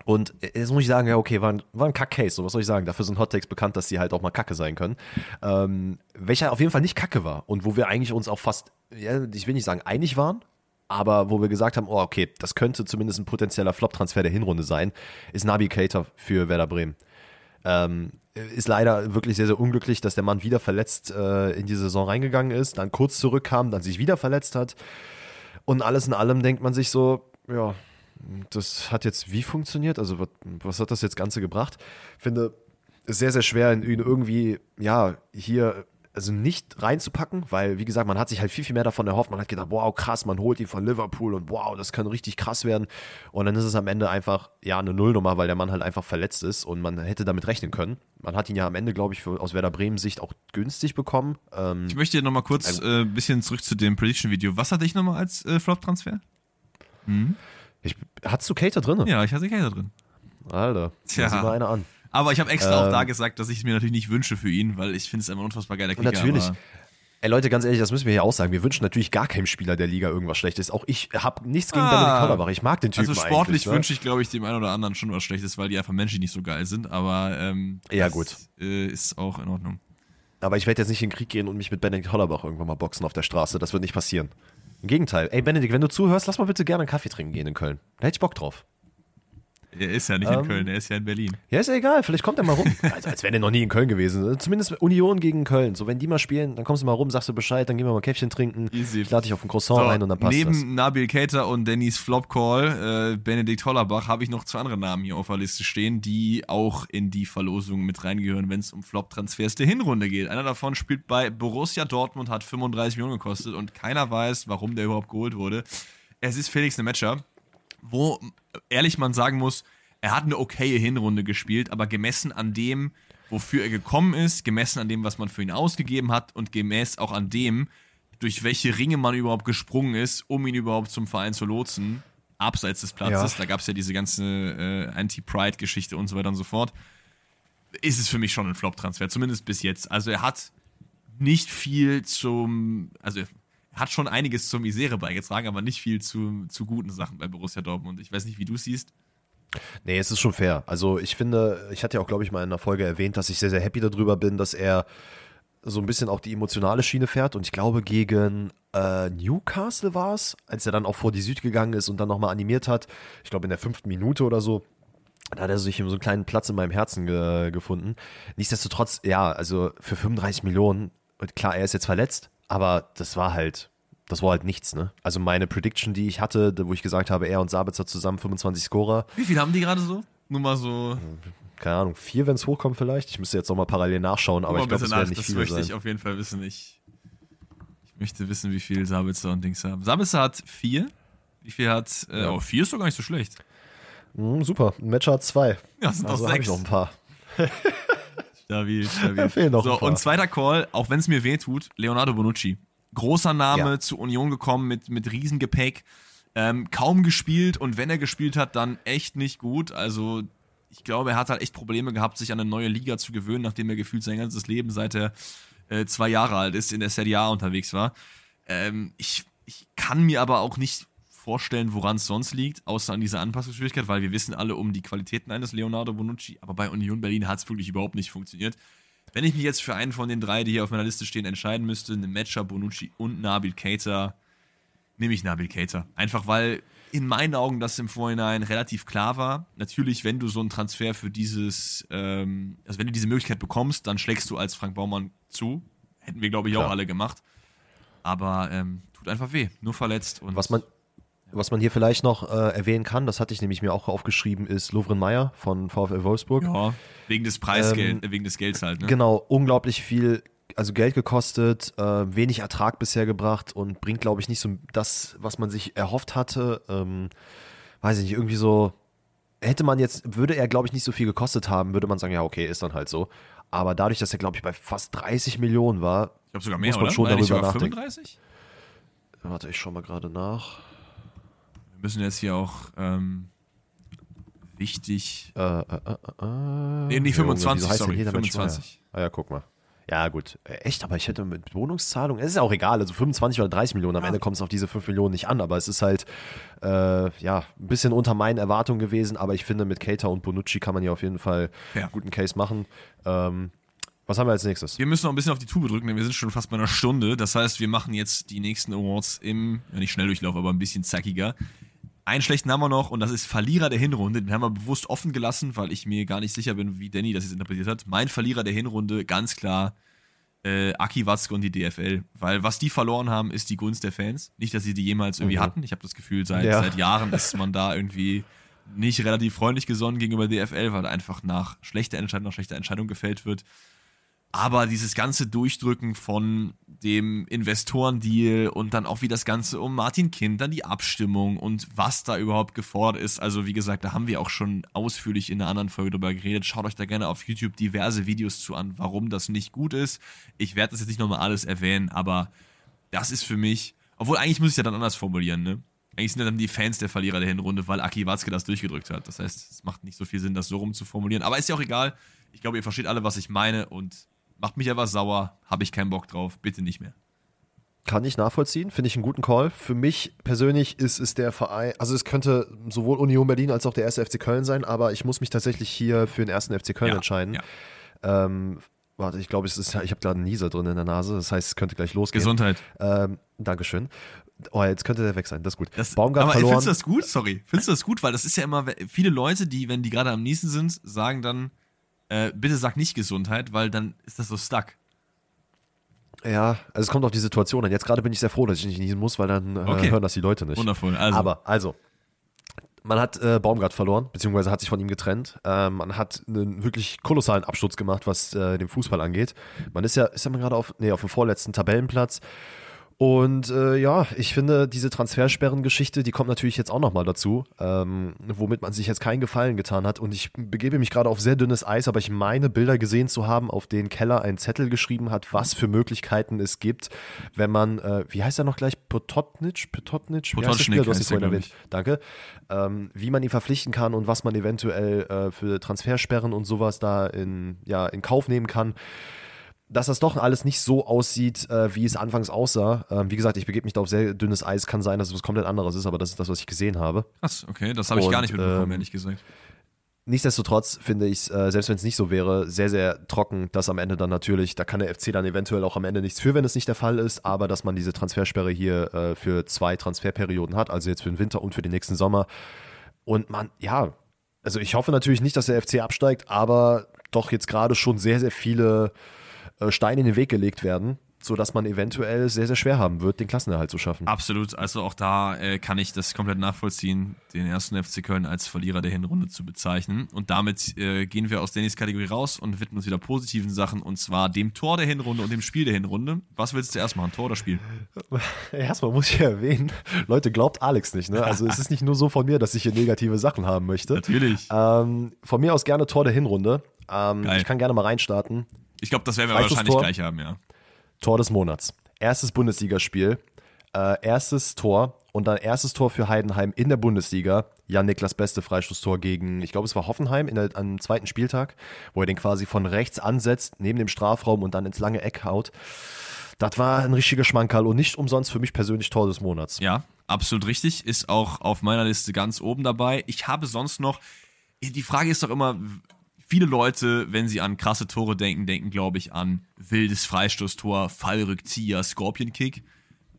Und jetzt muss ich sagen, ja, okay, war ein, war ein Kack-Case, so was soll ich sagen. Dafür sind Hottakes bekannt, dass sie halt auch mal Kacke sein können. Ähm, welcher auf jeden Fall nicht Kacke war und wo wir eigentlich uns auch fast, ja, ich will nicht sagen einig waren, aber wo wir gesagt haben, oh, okay, das könnte zumindest ein potenzieller Flop-Transfer der Hinrunde sein, ist Nabi Keita für Werder Bremen. Ähm, ist leider wirklich sehr, sehr unglücklich, dass der Mann wieder verletzt äh, in die Saison reingegangen ist, dann kurz zurückkam, dann sich wieder verletzt hat. Und alles in allem denkt man sich so, ja, das hat jetzt wie funktioniert? Also, was, was hat das jetzt Ganze gebracht? Finde es sehr, sehr schwer, ihn irgendwie, ja, hier, also nicht reinzupacken, weil, wie gesagt, man hat sich halt viel, viel mehr davon erhofft. Man hat gedacht, wow, krass, man holt ihn von Liverpool und wow, das kann richtig krass werden. Und dann ist es am Ende einfach, ja, eine Nullnummer, weil der Mann halt einfach verletzt ist und man hätte damit rechnen können. Man hat ihn ja am Ende, glaube ich, für, aus Werder Bremen Sicht auch günstig bekommen. Ähm, Ich möchte nochmal kurz ein äh, bisschen zurück zu dem Prediction-Video. Was hatte ich nochmal als äh, Flop-Transfer? Ich, hattest du Cater drin? Ja, ich hatte Kater drin. Alter, Tja. Sieh mal einer an. Aber ich habe extra auch Ähm. da gesagt, dass ich es mir natürlich nicht wünsche für ihn, weil ich finde es immer unfassbar geiler Kicker. Natürlich. Ey Leute, ganz ehrlich, das müssen wir hier auch sagen. Wir wünschen natürlich gar keinem Spieler der Liga irgendwas Schlechtes. Auch ich habe nichts gegen Ah. Benedikt Hollerbach. Ich mag den Typen also sportlich. Ne? wünsche ich, glaube ich, dem einen oder anderen schon was Schlechtes, weil die einfach menschlich nicht so geil sind. Aber ähm, Ja, das, gut. Äh, ist auch in Ordnung. Aber ich werde jetzt nicht in den Krieg gehen und mich mit Benedikt Hollerbach irgendwann mal boxen auf der Straße. Das wird nicht passieren. Im Gegenteil. Ey Benedikt, wenn du zuhörst, lass mal bitte gerne einen Kaffee trinken gehen in Köln. Da hätte ich Bock drauf. Er ist ja nicht Ähm. in Köln, er ist ja in Berlin. Ja, ist ja egal. Vielleicht kommt er mal rum. Also, als wäre der noch nie in Köln gewesen. Zumindest Union gegen Köln. So, wenn die mal spielen, dann kommst du mal rum, sagst du Bescheid, dann gehen wir mal Käffchen trinken. Easy. Ich lade dich auf ein Croissant ein und dann passt neben das. Nabil Keita und Dennis Flop Call, äh, Benedikt Hollerbach, habe ich noch zwei andere Namen hier auf der Liste stehen, die auch in die Verlosung mit reingehören, wenn es um Flop-Transfers der Hinrunde geht. Einer davon spielt bei Borussia Dortmund, hat 35 Millionen gekostet und keiner weiß, warum der überhaupt geholt wurde. Es ist Felix Nemetscher, wo ehrlich man sagen muss, er hat eine okaye Hinrunde gespielt, aber gemessen an dem, wofür er gekommen ist, gemessen an dem, was man für ihn ausgegeben hat und gemäß auch an dem, durch welche Ringe man überhaupt gesprungen ist, um ihn überhaupt zum Verein zu lotsen, abseits des Platzes, Ja. da gab es ja diese ganze äh, Anti-Pride-Geschichte und so weiter und so fort, ist es für mich schon ein Flop-Transfer, zumindest bis jetzt. Also er hat nicht viel zum, also hat schon einiges zur Misere beigetragen, aber nicht viel zu, zu guten Sachen bei Borussia Dortmund. Ich weiß nicht, wie du siehst. Nee, es ist schon fair. Also ich finde, ich hatte ja auch, glaube ich, mal in einer Folge erwähnt, dass ich sehr, sehr happy darüber bin, dass er so ein bisschen auch die emotionale Schiene fährt. Und ich glaube, gegen äh, Newcastle war es, als er dann auch vor die Süd gegangen ist und dann nochmal animiert hat. Ich glaube, in der fünften Minute oder so. Da hat er sich so einen kleinen Platz in meinem Herzen ge gefunden. Nichtsdestotrotz, ja, also für 35 Millionen, klar, er ist jetzt verletzt, aber das war halt, das war halt nichts, ne? Also meine Prediction, die ich hatte, wo ich gesagt habe, er und Sabitzer zusammen 25 Scorer, Wie viel haben die gerade so? Nur mal so. keine Ahnung, vier, wenn es hochkommt vielleicht. Ich müsste jetzt nochmal parallel nachschauen, aber ich glaube, nach, werden nicht das viele möchte sein. ich auf jeden Fall wissen. Ich, ich möchte wissen, wie viel Sabitzer und Dings haben. Sabitzer hat vier. Wie viel hat. Äh, Ja. Oh, vier ist doch gar nicht so schlecht. Mhm, super, ein Matcher hat zwei. Ja, sind Also auch habe ich sechs. noch ein paar. Stabil, Da stabil. fehlen noch so, und zweiter Call, auch wenn es mir weh tut, Leonardo Bonucci. Großer Name, Ja. zu Union gekommen mit, mit Riesengepäck. Ähm, kaum gespielt und wenn er gespielt hat, dann echt nicht gut. Also ich glaube, er hat halt echt Probleme gehabt, sich an eine neue Liga zu gewöhnen, nachdem er gefühlt sein ganzes Leben, seit er äh, zwei Jahre alt ist, in der Serie A unterwegs war. Ähm, ich, ich kann mir aber auch nicht vorstellen, woran es sonst liegt, außer an dieser Anpassungsschwierigkeit, weil wir wissen alle um die Qualitäten eines Leonardo Bonucci, aber bei Union Berlin hat es wirklich überhaupt nicht funktioniert. Wenn ich mich jetzt für einen von den drei, die hier auf meiner Liste stehen, entscheiden müsste, eine Matcher, Bonucci und Nabil Keita, nehme ich Nabil Keita. Einfach weil in meinen Augen das im Vorhinein relativ klar war. Natürlich, wenn du so einen Transfer für dieses, ähm, also wenn du diese Möglichkeit bekommst, dann schlägst du als Frank Baumann zu. Hätten wir, glaube ich, auch Klar. alle gemacht. Aber ähm, tut einfach weh. Nur verletzt. Und Was man, Was man hier vielleicht noch äh, erwähnen kann, das hatte ich nämlich mir auch aufgeschrieben, ist Lovren Meyer von VfL Wolfsburg. Ja, wegen des Preisgeld, ähm, wegen des Gelds halt. Ne? Genau, unglaublich viel, also Geld gekostet, äh, wenig Ertrag bisher gebracht und bringt, glaube ich, nicht so das, was man sich erhofft hatte. Ähm, weiß ich nicht, irgendwie so, hätte man jetzt, würde er, glaube ich, nicht so viel gekostet haben, würde man sagen, ja, okay, ist dann halt so. Aber dadurch, dass er, glaube ich, bei fast 30 Millionen war, ich glaube sogar mehr, muss man oder? schon War er darüber nachdenken. 35? Warte, ich schau mal gerade nach. Wir müssen jetzt hier auch ähm, wichtig. Äh, äh, äh, äh, Nee, nicht Junge, 25, wieso heißt sorry, denn hier der Mensch 25. Meier? Ah ja, guck mal. Ja, gut. Äh, Echt, aber ich hätte mit Wohnungszahlung, es ist ja auch egal, also 25 oder 30 Millionen, am Ende kommt es auf diese 5 Millionen nicht an, aber es ist halt, äh, ja, ein bisschen unter meinen Erwartungen gewesen, aber ich finde, mit Keita und Bonucci kann man hier auf jeden Fall Ja. einen guten Case machen. Ähm, was haben wir als nächstes? Wir müssen noch ein bisschen auf die Tube drücken, denn wir sind schon fast bei einer Stunde. Das heißt, wir machen jetzt die nächsten Awards im, ja nicht Schnelldurchlauf, aber ein bisschen zackiger. Einen schlechten haben wir noch und das ist Verlierer der Hinrunde. Den haben wir bewusst offen gelassen, weil ich mir gar nicht sicher bin, wie Danny das jetzt interpretiert hat. Mein Verlierer der Hinrunde, ganz klar, äh, Aki Watzke und die DFL. Weil was die verloren haben, ist die Gunst der Fans. Nicht, dass sie die jemals irgendwie Mhm. hatten. Ich habe das Gefühl, seit, Ja. seit Jahren ist man da irgendwie nicht relativ freundlich gesonnen gegenüber DFL, weil einfach nach schlechter Entscheidung nach schlechter Entscheidung gefällt wird. Aber dieses ganze Durchdrücken von dem Investorendeal und dann auch wie das Ganze um Martin Kind, dann die Abstimmung und was da überhaupt gefordert ist. Also wie gesagt, da haben wir auch schon ausführlich in einer anderen Folge drüber geredet. Schaut euch da gerne auf YouTube diverse Videos zu an, warum das nicht gut ist. Ich werde das jetzt nicht nochmal alles erwähnen, aber das ist für mich, obwohl eigentlich muss ich ja dann anders formulieren, ne? Eigentlich sind ja dann die Fans der Verlierer der Hinrunde, weil Aki Watzke das durchgedrückt hat. Das heißt, es macht nicht so viel Sinn, das so rum zu formulieren. Aber ist ja auch egal. Ich glaube, ihr versteht alle, was ich meine und macht mich aber sauer. Habe ich keinen Bock drauf. Bitte nicht mehr. Kann ich nachvollziehen, finde ich einen guten Call. Für mich persönlich ist es der Verein, also es könnte sowohl Union Berlin als auch der erste FC Köln sein, aber ich muss mich tatsächlich hier für den ersten FC Köln Ja, entscheiden. ja. Ähm, warte, ich glaube, ich habe gerade einen Nieser drin in der Nase, das heißt, es könnte gleich losgehen. Gesundheit. Ähm, Dankeschön. Oh, jetzt könnte der weg sein, das ist gut. Das, Baumgart aber verloren. findest du das gut? Sorry. Findest du das gut? Weil das ist ja immer, viele Leute, die, wenn die gerade am Niesen sind, sagen dann, äh, bitte sag nicht Gesundheit, weil dann ist das so stuck. Ja, also es kommt auf die Situation an. Jetzt gerade bin ich sehr froh, dass ich nicht niesen muss, weil dann äh, Okay. hören das die Leute nicht. Wundervoll. Also, Aber, also, man hat äh, Baumgart verloren, beziehungsweise hat sich von ihm getrennt. Ähm, man hat einen wirklich kolossalen Absturz gemacht, was äh, den Fußball angeht. Man ist ja, ist ja gerade auf, nee, auf dem vorletzten Tabellenplatz. Und äh, ja, ich finde, diese Transfersperren-Geschichte, die kommt natürlich jetzt auch nochmal dazu, ähm, womit man sich jetzt keinen Gefallen getan hat. Und ich begebe mich gerade auf sehr dünnes Eis, aber ich meine, Bilder gesehen zu haben, auf denen Keller einen Zettel geschrieben hat, was für Möglichkeiten es gibt, wenn man, äh, wie heißt er noch gleich? Pototnic? Pototnic? Du hast vorhin erwähnt. Danke. Ähm, wie man ihn verpflichten kann und was man eventuell äh, für Transfersperren und sowas da in, ja, in Kauf nehmen kann dass das doch alles nicht so aussieht, äh, wie es anfangs aussah. Ähm, wie gesagt, ich begebe mich da auf sehr dünnes Eis. Kann sein, dass es was komplett anderes ist, aber das ist das, was ich gesehen habe. krass, okay. Das habe ich gar nicht mitbekommen, ähm, ehrlich gesagt. Nichtsdestotrotz finde ich es, äh, selbst wenn es nicht so wäre, sehr, sehr trocken, dass am Ende dann natürlich, da kann der FC dann eventuell auch am Ende nichts für, wenn es nicht der Fall ist, aber dass man diese Transfersperre hier äh, für zwei Transferperioden hat, also jetzt für den Winter und für den nächsten Sommer. Und man, ja, also ich hoffe natürlich nicht, dass der FC absteigt, aber doch jetzt gerade schon sehr, sehr viele Steine in den Weg gelegt werden, sodass man eventuell sehr, sehr schwer haben wird, den Klassenerhalt zu schaffen. Absolut. Also auch da äh, kann ich das komplett nachvollziehen, den ersten FC Köln als Verlierer der Hinrunde zu bezeichnen. Und damit äh, gehen wir aus Dannys Kategorie raus und widmen uns wieder positiven Sachen und zwar dem Tor der Hinrunde und dem Spiel der Hinrunde. Was willst du zuerst machen? Tor oder Spiel? Erstmal muss ich erwähnen, Leute, glaubt Alex nicht, ne? Also es ist nicht nur so von mir, dass ich hier negative Sachen haben möchte. Natürlich. Ähm, von mir aus gerne Tor der Hinrunde. Ähm, ich kann gerne mal reinstarten. Ich glaube, das werden wir wahrscheinlich Freistoßtor? gleich haben, ja. Tor des Monats. Erstes Bundesligaspiel. Äh, erstes Tor und dann erstes Tor für Heidenheim in der Bundesliga. Jan Niklas beste Freistoßtor gegen, ich glaube, es war Hoffenheim in der, am zweiten Spieltag, wo er den quasi von rechts ansetzt, neben dem Strafraum und dann ins lange Eck haut. Das war ein richtiger Schmankerl und nicht umsonst für mich persönlich Tor des Monats. Ja, absolut richtig. Ist auch auf meiner Liste ganz oben dabei. Ich habe sonst noch. Die Frage ist doch immer, viele Leute, wenn sie an krasse Tore denken, denken, glaube ich, an wildes Freistoßtor, Fallrückzieher, Scorpion Kick.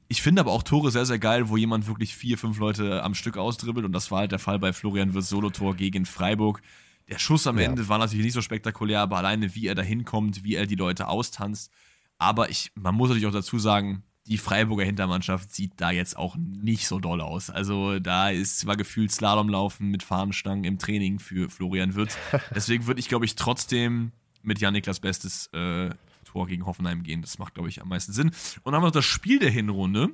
Ich finde aber auch Tore sehr, sehr geil, wo jemand wirklich vier, fünf Leute am Stück ausdribbelt. Und das war halt der Fall bei Florian Wirtz Solo-Tor gegen Freiburg. Der Schuss am Ja. Ende war natürlich nicht so spektakulär, aber alleine wie er da hinkommt, wie er die Leute austanzt. Aber ich, man muss natürlich auch dazu sagen, die Freiburger Hintermannschaft sieht da jetzt auch nicht so doll aus. Also da ist war gefühlt Slalomlaufen mit Fahnenstangen im Training für Florian Wirtz. Deswegen würde ich, glaube ich, trotzdem mit Jan-Niklas Bestes äh, Tor gegen Hoffenheim gehen. Das macht, glaube ich, am meisten Sinn. Und dann haben wir noch das Spiel der Hinrunde.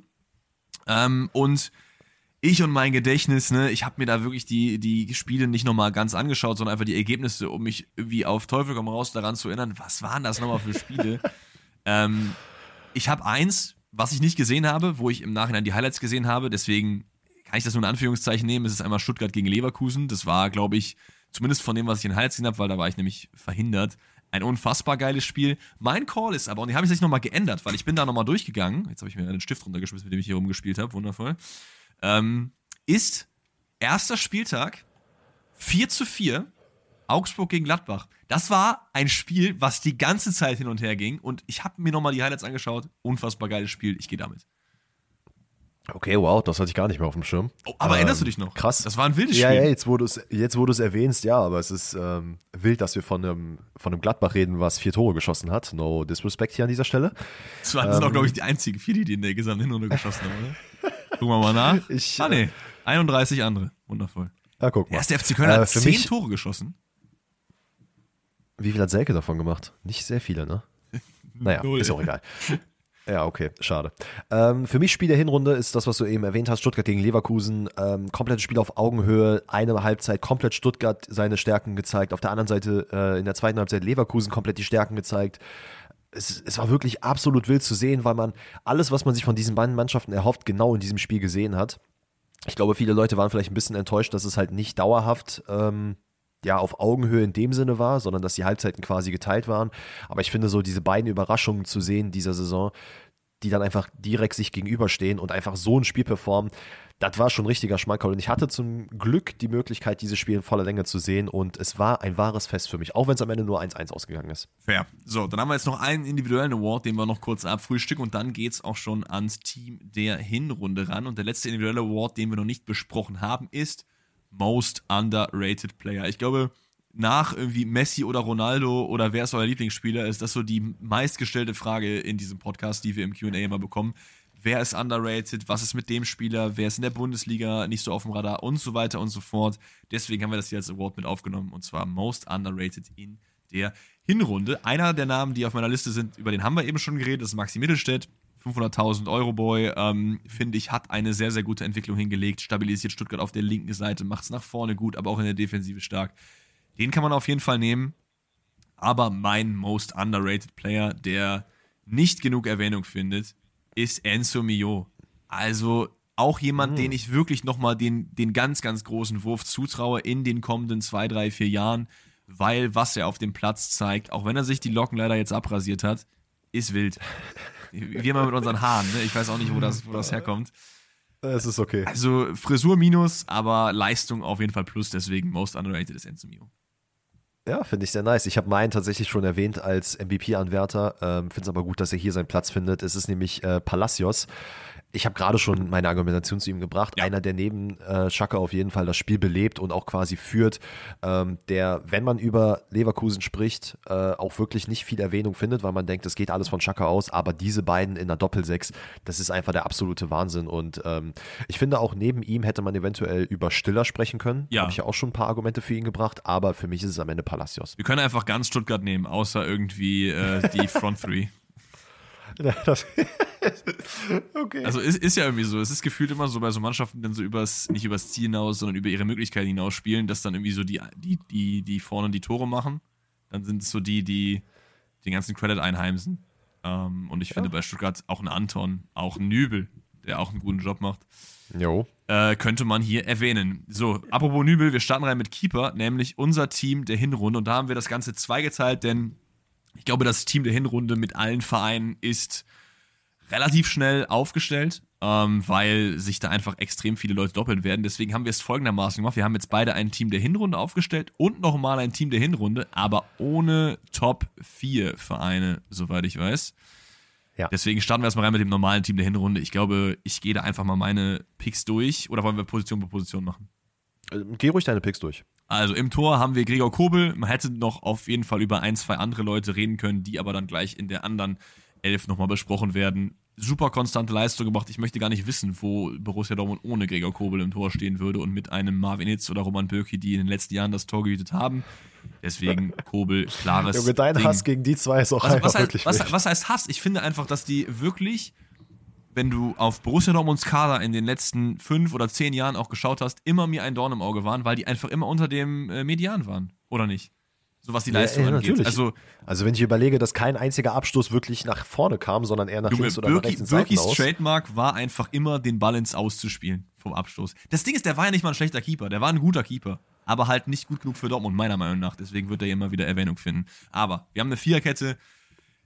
Ähm, und ich und mein Gedächtnis, ne, ich habe mir da wirklich die, die Spiele nicht nochmal ganz angeschaut, sondern einfach die Ergebnisse, um mich irgendwie auf Teufel komm raus daran zu erinnern, was waren das nochmal für Spiele? ähm, ich habe eins, was ich nicht gesehen habe, wo ich im Nachhinein die Highlights gesehen habe, deswegen kann ich das nur in Anführungszeichen nehmen. Es ist einmal Stuttgart gegen Leverkusen. Das war, glaube ich, zumindest von dem, was ich in Highlights gesehen habe, weil da war ich nämlich verhindert, ein unfassbar geiles Spiel. Mein Call ist aber, und den habe ich sich nochmal geändert, weil ich bin da nochmal durchgegangen. Jetzt habe ich mir einen Stift runtergeschmissen, mit dem ich hier rumgespielt habe. Wundervoll. Ähm, ist erster Spieltag 4 zu 4 Augsburg gegen Gladbach. Das war ein Spiel, was die ganze Zeit hin und her ging. Und ich habe mir nochmal die Highlights angeschaut. Unfassbar geiles Spiel. Ich gehe damit. Okay, wow, das hatte ich gar nicht mehr auf dem Schirm. Oh, aber ähm, erinnerst du dich noch? Krass. Das war ein wildes Spiel. Ja, jetzt wo du es jetzt, wo erwähnst, ja, aber es ist ähm, wild, dass wir von einem, von einem Gladbach reden, was vier Tore geschossen hat. No disrespect hier an dieser Stelle. Das waren ähm, auch, glaube ich, die einzigen vier, die in der gesamten Hinrunde geschossen haben, oder? Gucken wir mal nach. Ich, ah, nee. 31 andere. Wundervoll. Ja, guck mal. Erst der FC Köln hat äh, zehn mich, Tore geschossen. Wie viel hat Selke davon gemacht? Nicht sehr viele, ne? Naja, ist auch egal. Ja, okay, schade. Ähm, für mich Spiel der Hinrunde ist das, was du eben erwähnt hast, Stuttgart gegen Leverkusen. Ähm, komplettes Spiel auf Augenhöhe, eine Halbzeit komplett Stuttgart seine Stärken gezeigt. Auf der anderen Seite äh, in der zweiten Halbzeit Leverkusen komplett die Stärken gezeigt. Es, es, war wirklich absolut wild zu sehen, weil man alles, was man sich von diesen beiden Mannschaften erhofft, genau in diesem Spiel gesehen hat. Ich glaube, viele Leute waren vielleicht ein bisschen enttäuscht, dass es halt nicht dauerhaft ähm, ja, auf Augenhöhe in dem Sinne war, sondern dass die Halbzeiten quasi geteilt waren. Aber ich finde so diese beiden Überraschungen zu sehen dieser Saison, die dann einfach direkt sich gegenüberstehen und einfach so ein Spiel performen, das war schon richtiger Schmankerl. Und ich hatte zum Glück die Möglichkeit, dieses Spiel in voller Länge zu sehen. Und es war ein wahres Fest für mich, auch wenn es am Ende nur 1-1 ausgegangen ist. Fair. So, dann haben wir jetzt noch einen individuellen Award, den wir noch kurz abfrühstücken. Und dann geht es auch schon ans Team der Hinrunde ran. Und der letzte individuelle Award, den wir noch nicht besprochen haben, ist Most Underrated Player. Ich glaube, nach irgendwie Messi oder Ronaldo oder wer ist euer Lieblingsspieler, ist das so die meistgestellte Frage in diesem Podcast, die wir im QA immer bekommen. Wer ist underrated? Was ist mit dem Spieler? Wer ist in der Bundesliga nicht so auf dem Radar? Und so weiter und so fort. Deswegen haben wir das hier als Award mit aufgenommen und zwar Most Underrated in der Hinrunde. Einer der Namen, die auf meiner Liste sind, über den haben wir eben schon geredet, ist Maxi Mittelstädt. 500.000 Euro Boy, ähm, finde ich, hat eine sehr, sehr gute Entwicklung hingelegt, stabilisiert Stuttgart auf der linken Seite, macht es nach vorne gut, aber auch in der Defensive stark. Den kann man auf jeden Fall nehmen. Aber mein most underrated Player, der nicht genug Erwähnung findet, ist Enzo Mio. Also auch jemand, mhm. den ich wirklich nochmal den, den ganz, ganz großen Wurf zutraue in den kommenden zwei, drei, vier Jahren, weil was er auf dem Platz zeigt, auch wenn er sich die Locken leider jetzt abrasiert hat, ist wild. Wir mal mit unseren Haaren, ne? Ich weiß auch nicht, wo das, wo das herkommt. Es ist okay. Also Frisur minus, aber Leistung auf jeden Fall plus, deswegen most underrated ist Enzo Mio. Ja, finde ich sehr nice. Ich habe meinen tatsächlich schon erwähnt als MVP-Anwärter. Ähm, finde es aber gut, dass er hier seinen Platz findet. Es ist nämlich äh, Palacios ich habe gerade schon meine Argumentation zu ihm gebracht. Ja. Einer, der neben äh, Schacke auf jeden Fall das Spiel belebt und auch quasi führt, ähm, der, wenn man über Leverkusen spricht, äh, auch wirklich nicht viel Erwähnung findet, weil man denkt, es geht alles von Schacke aus. Aber diese beiden in der Doppelsechs, das ist einfach der absolute Wahnsinn. Und ähm, ich finde auch neben ihm hätte man eventuell über Stiller sprechen können. Ja. Habe ich ja auch schon ein paar Argumente für ihn gebracht. Aber für mich ist es am Ende Palacios. Wir können einfach ganz Stuttgart nehmen, außer irgendwie äh, die Front Three. Das, okay. Also ist, ist ja irgendwie so. Es ist gefühlt immer so bei so Mannschaften, dann so übers, nicht übers Ziel hinaus, sondern über ihre Möglichkeiten hinaus spielen, dass dann irgendwie so die, die, die, die vorne die Tore machen. Dann sind es so die, die den ganzen Credit einheimsen. Ähm, und ich ja. finde bei Stuttgart auch ein Anton, auch ein Nübel, der auch einen guten Job macht. Jo. Äh, könnte man hier erwähnen. So, apropos Nübel, wir starten rein mit Keeper, nämlich unser Team der Hinrunde. Und da haben wir das Ganze zweigeteilt, denn ich glaube, das Team der Hinrunde mit allen Vereinen ist relativ schnell aufgestellt, ähm, weil sich da einfach extrem viele Leute doppeln werden. Deswegen haben wir es folgendermaßen gemacht. Wir haben jetzt beide ein Team der Hinrunde aufgestellt und nochmal ein Team der Hinrunde, aber ohne Top 4 Vereine, soweit ich weiß. Ja. Deswegen starten wir erstmal rein mit dem normalen Team der Hinrunde. Ich glaube, ich gehe da einfach mal meine Picks durch. Oder wollen wir Position für Position machen? Äh, geh ruhig deine Picks durch. Also im Tor haben wir Gregor Kobel. Man hätte noch auf jeden Fall über ein, zwei andere Leute reden können, die aber dann gleich in der anderen Elf nochmal besprochen werden. super konstante Leistung gebracht. Ich möchte gar nicht wissen, wo Borussia Dortmund ohne Gregor Kobel im Tor stehen würde und mit einem Marvin Hitz oder Roman Bürki, die in den letzten Jahren das Tor gehütet haben. Deswegen Kobel, klares Junge, dein Ding. Hass gegen die zwei ist auch was, einfach was, heißt, wirklich was, was heißt Hass? Ich finde einfach, dass die wirklich, wenn du auf Borussia Dortmunds Kader in den letzten fünf oder zehn Jahren auch geschaut hast, immer mir ein Dorn im Auge waren, weil die einfach immer unter dem äh, Median waren. Oder nicht? So was die Leistung ja, angeht. natürlich. Also, Also wenn ich überlege, dass kein einziger Abstoß wirklich nach vorne kam, sondern eher nach Junge, links oder nach Birki, rechts ins Birkis. Trademark war einfach immer, den Ball ins Auszuspielen vom Abstoß. Das Ding ist, der war ja nicht mal ein schlechter Keeper, der war ein guter Keeper. Aber halt nicht gut genug für Dortmund, meiner Meinung nach. Deswegen wird er immer wieder Erwähnung finden. Aber wir haben eine Viererkette,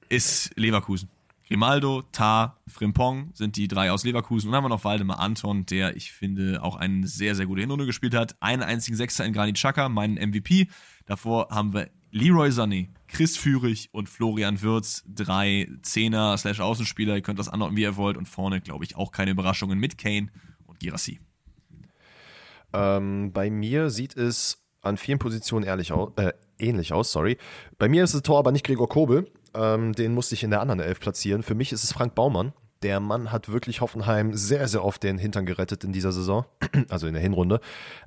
ist Leverkusen. Grimaldo, Tar, Frimpong sind die drei aus Leverkusen. Und dann haben wir noch Waldemar Anton, der, ich finde, auch eine sehr, sehr gute Hinrunde gespielt hat. Einen einzigen Sechser in Granit Xhaka, meinen MVP. Davor haben wir Leroy Sané, Chris Führig und Florian Würz. Drei Zehner slash Außenspieler. Ihr könnt das anordnen, wie ihr wollt. Und vorne, glaube ich, auch keine Überraschungen mit Kane und Girassi. Ähm, bei mir sieht es an vielen Positionen ehrlich au äh, ähnlich aus, sorry. Bei mir ist das Tor aber nicht Gregor Kobel. Ähm, den musste ich in der anderen Elf platzieren. Für mich ist es Frank Baumann. Der Mann hat wirklich Hoffenheim sehr, sehr oft den Hintern gerettet in dieser Saison, also in der Hinrunde.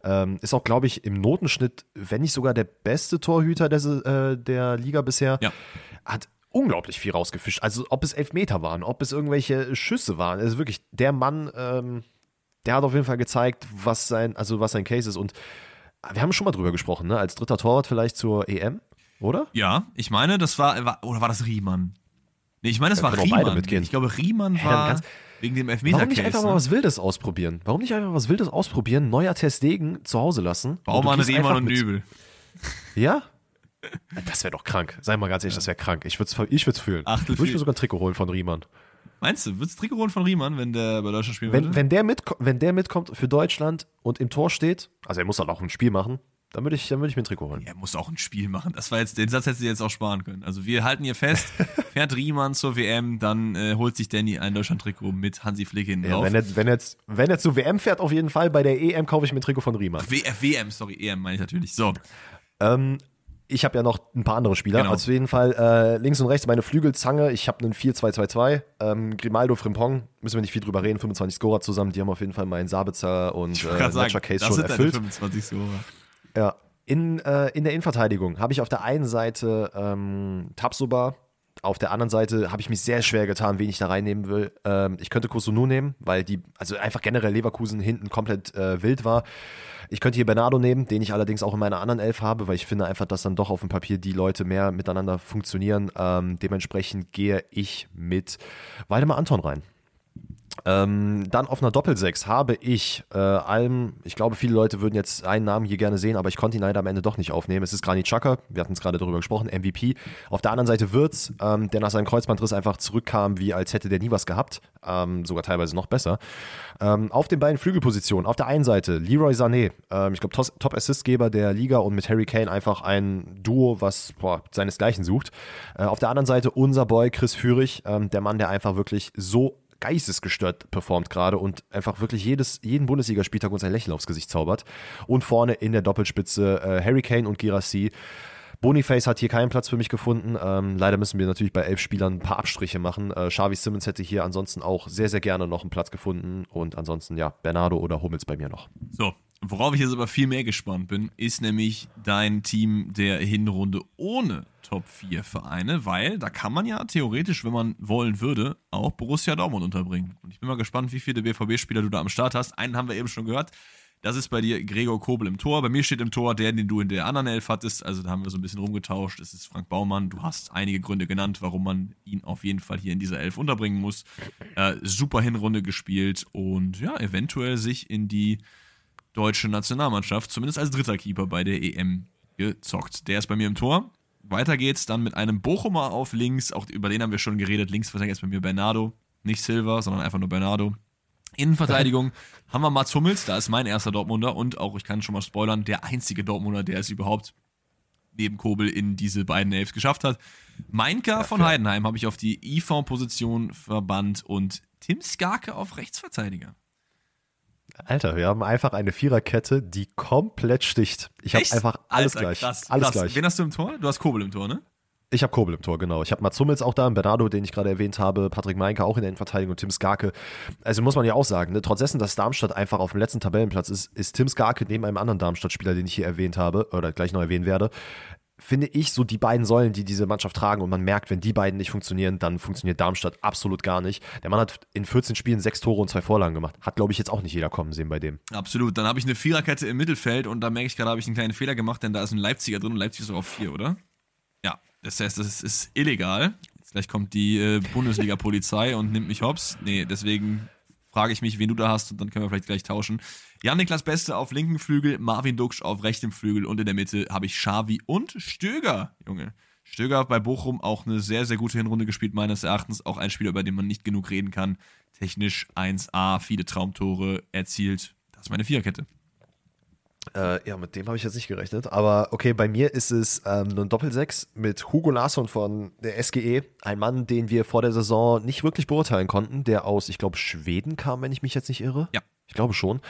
Ähm, ist auch, glaube ich, im Notenschnitt, wenn nicht sogar der beste Torhüter der, äh, der Liga bisher. Ja. Hat unglaublich viel rausgefischt. Also ob es Elfmeter waren, ob es irgendwelche Schüsse waren. Also wirklich, der Mann, ähm, der hat auf jeden Fall gezeigt, was sein, also was sein Case ist. Und wir haben schon mal drüber gesprochen, ne? Als dritter Torwart vielleicht zur EM, oder? Ja, ich meine, das war, war oder war das Riemann? Nee, ich meine, das Ja, war Riemann. mitgehen. Ich glaube, Riemann war kannst- wegen dem Warum Elfmeter-Case. nicht einfach mal ne? was Wildes ausprobieren? Warum nicht einfach was Wildes ausprobieren? Neuer Testegen zu Hause lassen. Du Baumann, Riemann einfach und Nübel. Ja? Das wäre doch krank. Sei mal ganz ehrlich, das wäre krank. Ich würde es ich würd's fühlen. Achtel Würde ich mir sogar ein Trikot holen von Riemann. Meinst du, wird's Trikot holen von Riemann, wenn der bei Deutschland spielen Wenn, würde? wenn, der mit, wenn der mitkommt für Deutschland und im Tor steht, also er muss dann auch ein Spiel machen, dann würde ich, dann würde ich mir ein Trikot holen. er muss auch ein Spiel machen. Das war jetzt, den Satz hättest du jetzt auch sparen können. Also wir halten hier fest, fährt Riemann zur WM, dann äh, holt sich Danny ein Deutschland-Trikot mit Hansi Flick hinten Ja, drauf. wenn, er, wenn, jetzt, wenn er zur WM fährt, auf jeden Fall. Bei der EM kaufe ich mir ein Trikot von Riemann. W äh, WM, sorry, EM meine ich natürlich. So, Ähm, ich habe ja noch ein paar andere Spieler. Genau. Also auf jeden Fall äh, links und rechts meine Flügelzange. Ich habe einen 4-2-2-2. Ähm, Grimaldo, Frimpong, müssen wir nicht viel drüber reden. 25 Scorer zusammen. Die haben auf jeden Fall meinen Sabitzer und äh, Matcher Case das schon sind erfüllt. 25 Scorer. Ja. In, äh, in der Innenverteidigung habe ich auf der einen Seite ähm, Tabsoba, auf der anderen Seite habe ich mich sehr schwer getan, wen ich da reinnehmen will. Ähm, ich könnte Kosunu nehmen, weil die, also einfach generell Leverkusen hinten komplett äh, wild war. Ich könnte hier Bernardo nehmen, den ich allerdings auch in meiner anderen Elf habe, weil ich finde einfach, dass dann doch auf dem Papier die Leute mehr miteinander funktionieren. Ähm, dementsprechend gehe ich mit Waldemar Anton rein. Ähm, dann auf einer Doppelsechs habe ich äh, allem, ich glaube, viele Leute würden jetzt einen Namen hier gerne sehen, aber ich konnte ihn leider am Ende doch nicht aufnehmen. Es ist Granit Xhaka, wir hatten es gerade darüber gesprochen, MVP. Auf der anderen Seite Wirtz, ähm, der nach seinem Kreuzbandriss einfach zurückkam, wie als hätte der nie was gehabt, ähm, sogar teilweise noch besser. Ähm, auf den beiden Flügelpositionen, auf der einen Seite Leroy Sané, ähm, ich glaube Top-Assistgeber der Liga und mit Harry Kane einfach ein Duo, was boah, seinesgleichen sucht. Äh, auf der anderen Seite unser Boy Chris Führig, ähm, der Mann, der einfach wirklich so geistesgestört performt gerade und einfach wirklich jedes, jeden Bundesligaspieltag uns ein Lächeln aufs Gesicht zaubert. Und vorne in der Doppelspitze äh, Harry Kane und Girassi. Boniface hat hier keinen Platz für mich gefunden. Ähm, leider müssen wir natürlich bei elf Spielern ein paar Abstriche machen. Äh, Xavi Simmons hätte hier ansonsten auch sehr, sehr gerne noch einen Platz gefunden. Und ansonsten, ja, Bernardo oder Hummels bei mir noch. So, worauf ich jetzt aber viel mehr gespannt bin, ist nämlich dein Team der Hinrunde ohne Top 4 Vereine, weil da kann man ja theoretisch, wenn man wollen würde, auch Borussia Dortmund unterbringen. Und ich bin mal gespannt, wie viele BVB-Spieler du da am Start hast. Einen haben wir eben schon gehört. Das ist bei dir Gregor Kobel im Tor. Bei mir steht im Tor der, den du in der anderen Elf hattest. Also da haben wir so ein bisschen rumgetauscht. Es ist Frank Baumann. Du hast einige Gründe genannt, warum man ihn auf jeden Fall hier in dieser Elf unterbringen muss. Äh, super Hinrunde gespielt und ja, eventuell sich in die deutsche Nationalmannschaft, zumindest als dritter Keeper bei der EM gezockt. Der ist bei mir im Tor. Weiter geht's dann mit einem Bochumer auf links, auch über den haben wir schon geredet. Linksverteidiger ist bei mir Bernardo, nicht Silva, sondern einfach nur Bernardo. Innenverteidigung haben wir Mats Hummels, da ist mein erster Dortmunder und auch, ich kann schon mal spoilern, der einzige Dortmunder, der es überhaupt neben Kobel in diese beiden Elfs geschafft hat. Meinka von Heidenheim habe ich auf die IV-Position verbannt und Tim Skarke auf Rechtsverteidiger. Alter, wir haben einfach eine Viererkette, die komplett sticht. Ich habe einfach alles Alter, gleich. Krass, alles krass. gleich. Wen hast du im Tor? Du hast Kobel im Tor, ne? Ich habe Kobel im Tor, genau. Ich habe Mats Hummels auch da, Bernardo, den ich gerade erwähnt habe, Patrick Meinke auch in der Innenverteidigung und Tim Skarke. Also muss man ja auch sagen, ne, trotz dessen, dass Darmstadt einfach auf dem letzten Tabellenplatz ist, ist Tim Skarke neben einem anderen Darmstadt-Spieler, den ich hier erwähnt habe oder gleich noch erwähnen werde, finde ich, so die beiden Säulen, die diese Mannschaft tragen. Und man merkt, wenn die beiden nicht funktionieren, dann funktioniert Darmstadt absolut gar nicht. Der Mann hat in 14 Spielen sechs Tore und zwei Vorlagen gemacht. Hat, glaube ich, jetzt auch nicht jeder kommen sehen bei dem. Absolut. Dann habe ich eine Viererkette im Mittelfeld und da merke ich gerade, habe ich einen kleinen Fehler gemacht, denn da ist ein Leipziger drin und Leipzig ist auch auf vier, oder? Ja. Das heißt, das ist illegal. Jetzt gleich kommt die äh, Bundesliga-Polizei und nimmt mich hops. Nee, deswegen frage ich mich, wen du da hast und dann können wir vielleicht gleich tauschen. Jan-Niklas Beste auf linken Flügel, Marvin Duksch auf rechtem Flügel und in der Mitte habe ich Xavi und Stöger, Junge. Stöger bei Bochum auch eine sehr, sehr gute Hinrunde gespielt, meines Erachtens. Auch ein Spieler, über den man nicht genug reden kann. Technisch 1A, viele Traumtore erzielt. Das ist meine Viererkette. Äh, ja, mit dem habe ich jetzt nicht gerechnet. Aber okay, bei mir ist es ähm, ein Doppelsechs mit Hugo Larsson von der SGE. Ein Mann, den wir vor der Saison nicht wirklich beurteilen konnten, der aus, ich glaube, Schweden kam, wenn ich mich jetzt nicht irre. Ja. Ich glaube schon.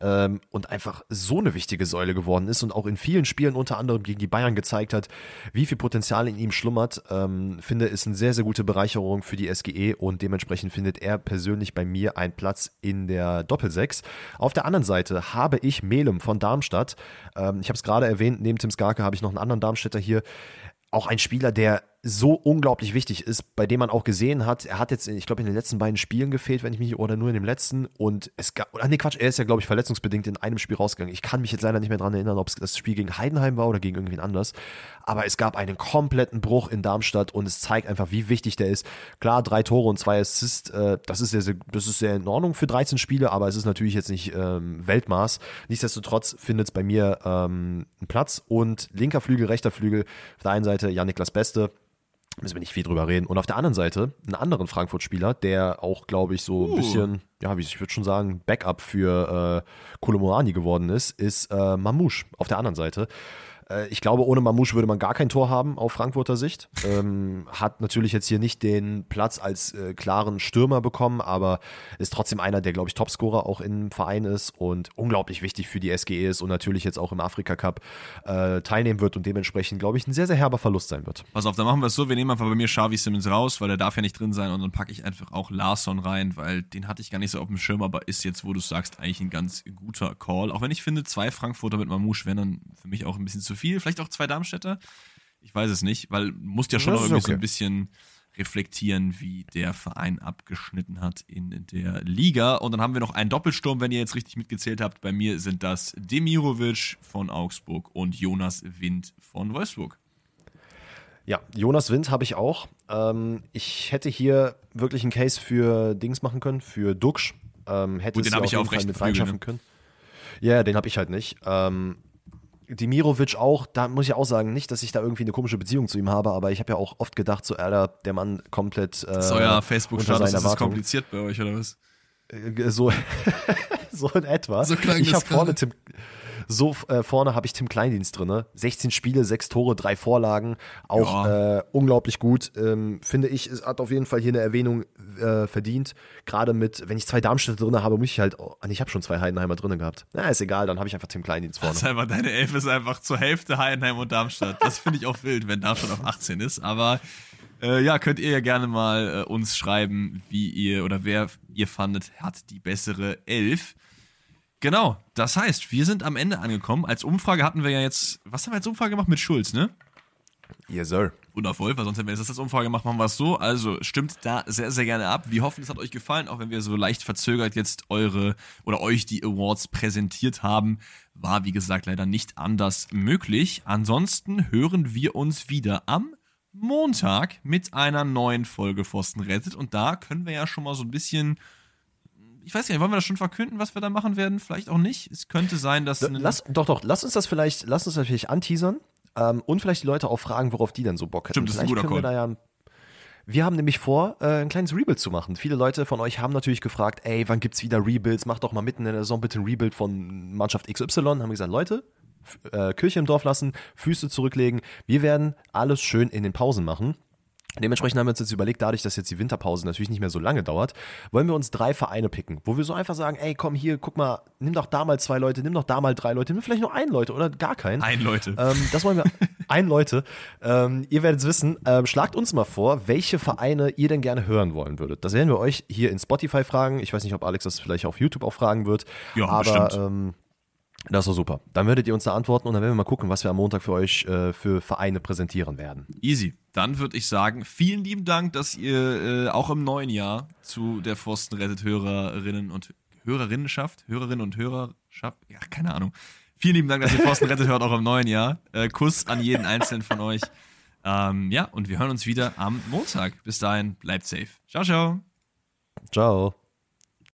Ähm, und einfach so eine wichtige Säule geworden ist und auch in vielen Spielen unter anderem gegen die Bayern gezeigt hat, wie viel Potenzial in ihm schlummert. Ähm, finde, ist eine sehr, sehr gute Bereicherung für die SGE und dementsprechend findet er persönlich bei mir einen Platz in der Doppelsechs. Auf der anderen Seite habe ich Melem von Darmstadt. Ähm, ich habe es gerade erwähnt, neben Tim Skarke habe ich noch einen anderen Darmstädter hier. Auch ein Spieler, der so unglaublich wichtig ist, bei dem man auch gesehen hat, er hat jetzt, ich glaube, in den letzten beiden Spielen gefehlt, wenn ich mich, oder nur in dem letzten. Und es gab, oder nee, Quatsch, er ist ja, glaube ich, verletzungsbedingt in einem Spiel rausgegangen. Ich kann mich jetzt leider nicht mehr daran erinnern, ob es das Spiel gegen Heidenheim war oder gegen irgendwen anders. Aber es gab einen kompletten Bruch in Darmstadt und es zeigt einfach, wie wichtig der ist. Klar, drei Tore und zwei Assists, äh, das, ist sehr, sehr, das ist sehr in Ordnung für 13 Spiele, aber es ist natürlich jetzt nicht ähm, Weltmaß. Nichtsdestotrotz findet es bei mir ähm, einen Platz und linker Flügel, rechter Flügel, auf der einen Seite Janik Beste müssen wir nicht viel drüber reden. Und auf der anderen Seite einen anderen Frankfurt-Spieler, der auch, glaube ich, so ein uh. bisschen, ja, wie ich würde schon sagen, Backup für äh, Kolomoani geworden ist, ist äh, Mamouche auf der anderen Seite. Äh, ich glaube, ohne Mamouche würde man gar kein Tor haben auf Frankfurter Sicht. Ähm, hat natürlich jetzt hier nicht den Platz als äh, klaren Stürmer bekommen, aber ist trotzdem einer, der, glaube ich, Topscorer auch im Verein ist und unglaublich wichtig für die SGE ist und natürlich jetzt auch im Afrika Cup äh, teilnehmen wird und dementsprechend, glaube ich, ein sehr, sehr herber Verlust sein wird. Pass auf, dann machen wir es so, wir nehmen einfach bei mir Xavi Simmons raus, weil der darf ja nicht drin sein und dann packe ich einfach auch Larsson rein, weil den hatte ich gar nicht so auf dem Schirm, aber ist jetzt, wo du sagst, eigentlich ein ganz guter Call. Auch wenn ich finde, zwei Frankfurter mit Mamouche wären dann für mich auch ein bisschen zu viel. Vielleicht auch zwei Darmstädter. Ich weiß es nicht, weil musst ja schon noch irgendwie okay. so ein bisschen reflektieren, wie der Verein abgeschnitten hat in der Liga. Und dann haben wir noch einen Doppelsturm, wenn ihr jetzt richtig mitgezählt habt. Bei mir sind das Demirovic von Augsburg und Jonas Wind von Wolfsburg. Ja, Jonas Wind habe ich auch. Ähm, ich hätte hier wirklich einen Case für Dings machen können, für Duxch. Ähm, hätte Gut, den habe ich auch recht mit reinschaffen ne? können. Ja, den habe ich halt nicht. Ähm, Dimirovic auch, da muss ich auch sagen, nicht, dass ich da irgendwie eine komische Beziehung zu ihm habe, aber ich habe ja auch oft gedacht, so, Alter, der Mann komplett. Äh, ist euer Facebook-Status, ist das kompliziert bei euch, oder was? Äh, so, so in etwa. So klang ich habe vorne Tim, so äh, vorne habe ich Tim Kleindienst drin. 16 Spiele, 6 Tore, 3 Vorlagen. Auch ja. äh, unglaublich gut. Ähm, finde ich, es hat auf jeden Fall hier eine Erwähnung äh, verdient. Gerade mit, wenn ich zwei Darmstädter drin habe, muss ich halt. Oh, ich habe schon zwei Heidenheimer drin gehabt. Na, ist egal, dann habe ich einfach Tim Kleindienst vorne. Das ist einfach, deine Elf ist einfach zur Hälfte Heidenheim und Darmstadt. Das finde ich auch wild, wenn Darmstadt auf 18 ist. Aber äh, ja, könnt ihr ja gerne mal äh, uns schreiben, wie ihr oder wer ihr fandet, hat die bessere Elf. Genau, das heißt, wir sind am Ende angekommen. Als Umfrage hatten wir ja jetzt, was haben wir als Umfrage gemacht mit Schulz, ne? Yes, sir. Wundervoll, weil sonst hätten wir jetzt das Umfrage gemacht, machen wir es so. Also stimmt da sehr, sehr gerne ab. Wir hoffen, es hat euch gefallen, auch wenn wir so leicht verzögert jetzt eure oder euch die Awards präsentiert haben. War, wie gesagt, leider nicht anders möglich. Ansonsten hören wir uns wieder am Montag mit einer neuen Folge Pfosten rettet. Und da können wir ja schon mal so ein bisschen ich weiß nicht, wollen wir das schon verkünden, was wir da machen werden? Vielleicht auch nicht. Es könnte sein, dass. Lass, doch, doch, lass uns das vielleicht, lass uns das vielleicht anteasern ähm, und vielleicht die Leute auch fragen, worauf die dann so Bock hätten. Stimmt, das vielleicht ist ein guter Call. Wir, ja, wir haben nämlich vor, äh, ein kleines Rebuild zu machen. Viele Leute von euch haben natürlich gefragt, ey, wann gibt's wieder Rebuilds? Mach doch mal mitten in der Saison bitte ein Rebuild von Mannschaft XY. Haben wir gesagt, Leute, äh, Kirche im Dorf lassen, Füße zurücklegen. Wir werden alles schön in den Pausen machen Dementsprechend haben wir uns jetzt überlegt, dadurch, dass jetzt die Winterpause natürlich nicht mehr so lange dauert, wollen wir uns drei Vereine picken, wo wir so einfach sagen, ey, komm hier, guck mal, nimm doch da mal zwei Leute, nimm doch da mal drei Leute, nimm vielleicht nur einen Leute oder gar keinen. Ein Leute. Ähm, das wollen wir, ein Leute. Ähm, ihr werdet es wissen, ähm, schlagt uns mal vor, welche Vereine ihr denn gerne hören wollen würdet. Das werden wir euch hier in Spotify fragen. Ich weiß nicht, ob Alex das vielleicht auf YouTube auch fragen wird. Ja, aber bestimmt. Das ist doch super. Dann werdet ihr uns da antworten und dann werden wir mal gucken, was wir am Montag für euch äh, für Vereine präsentieren werden. Easy. Dann würde ich sagen, vielen lieben Dank, dass ihr äh, auch im neuen Jahr zu der Forsten rettet Hörerinnen und Hörerinnenschaft, Hörerinnen und Hörerschaft, ja, keine Ahnung. Vielen lieben Dank, dass ihr Forsten rettet hört, auch im neuen Jahr. Äh, Kuss an jeden einzelnen von euch. Ähm, ja, und wir hören uns wieder am Montag. Bis dahin, bleibt safe. Ciao, ciao. Ciao.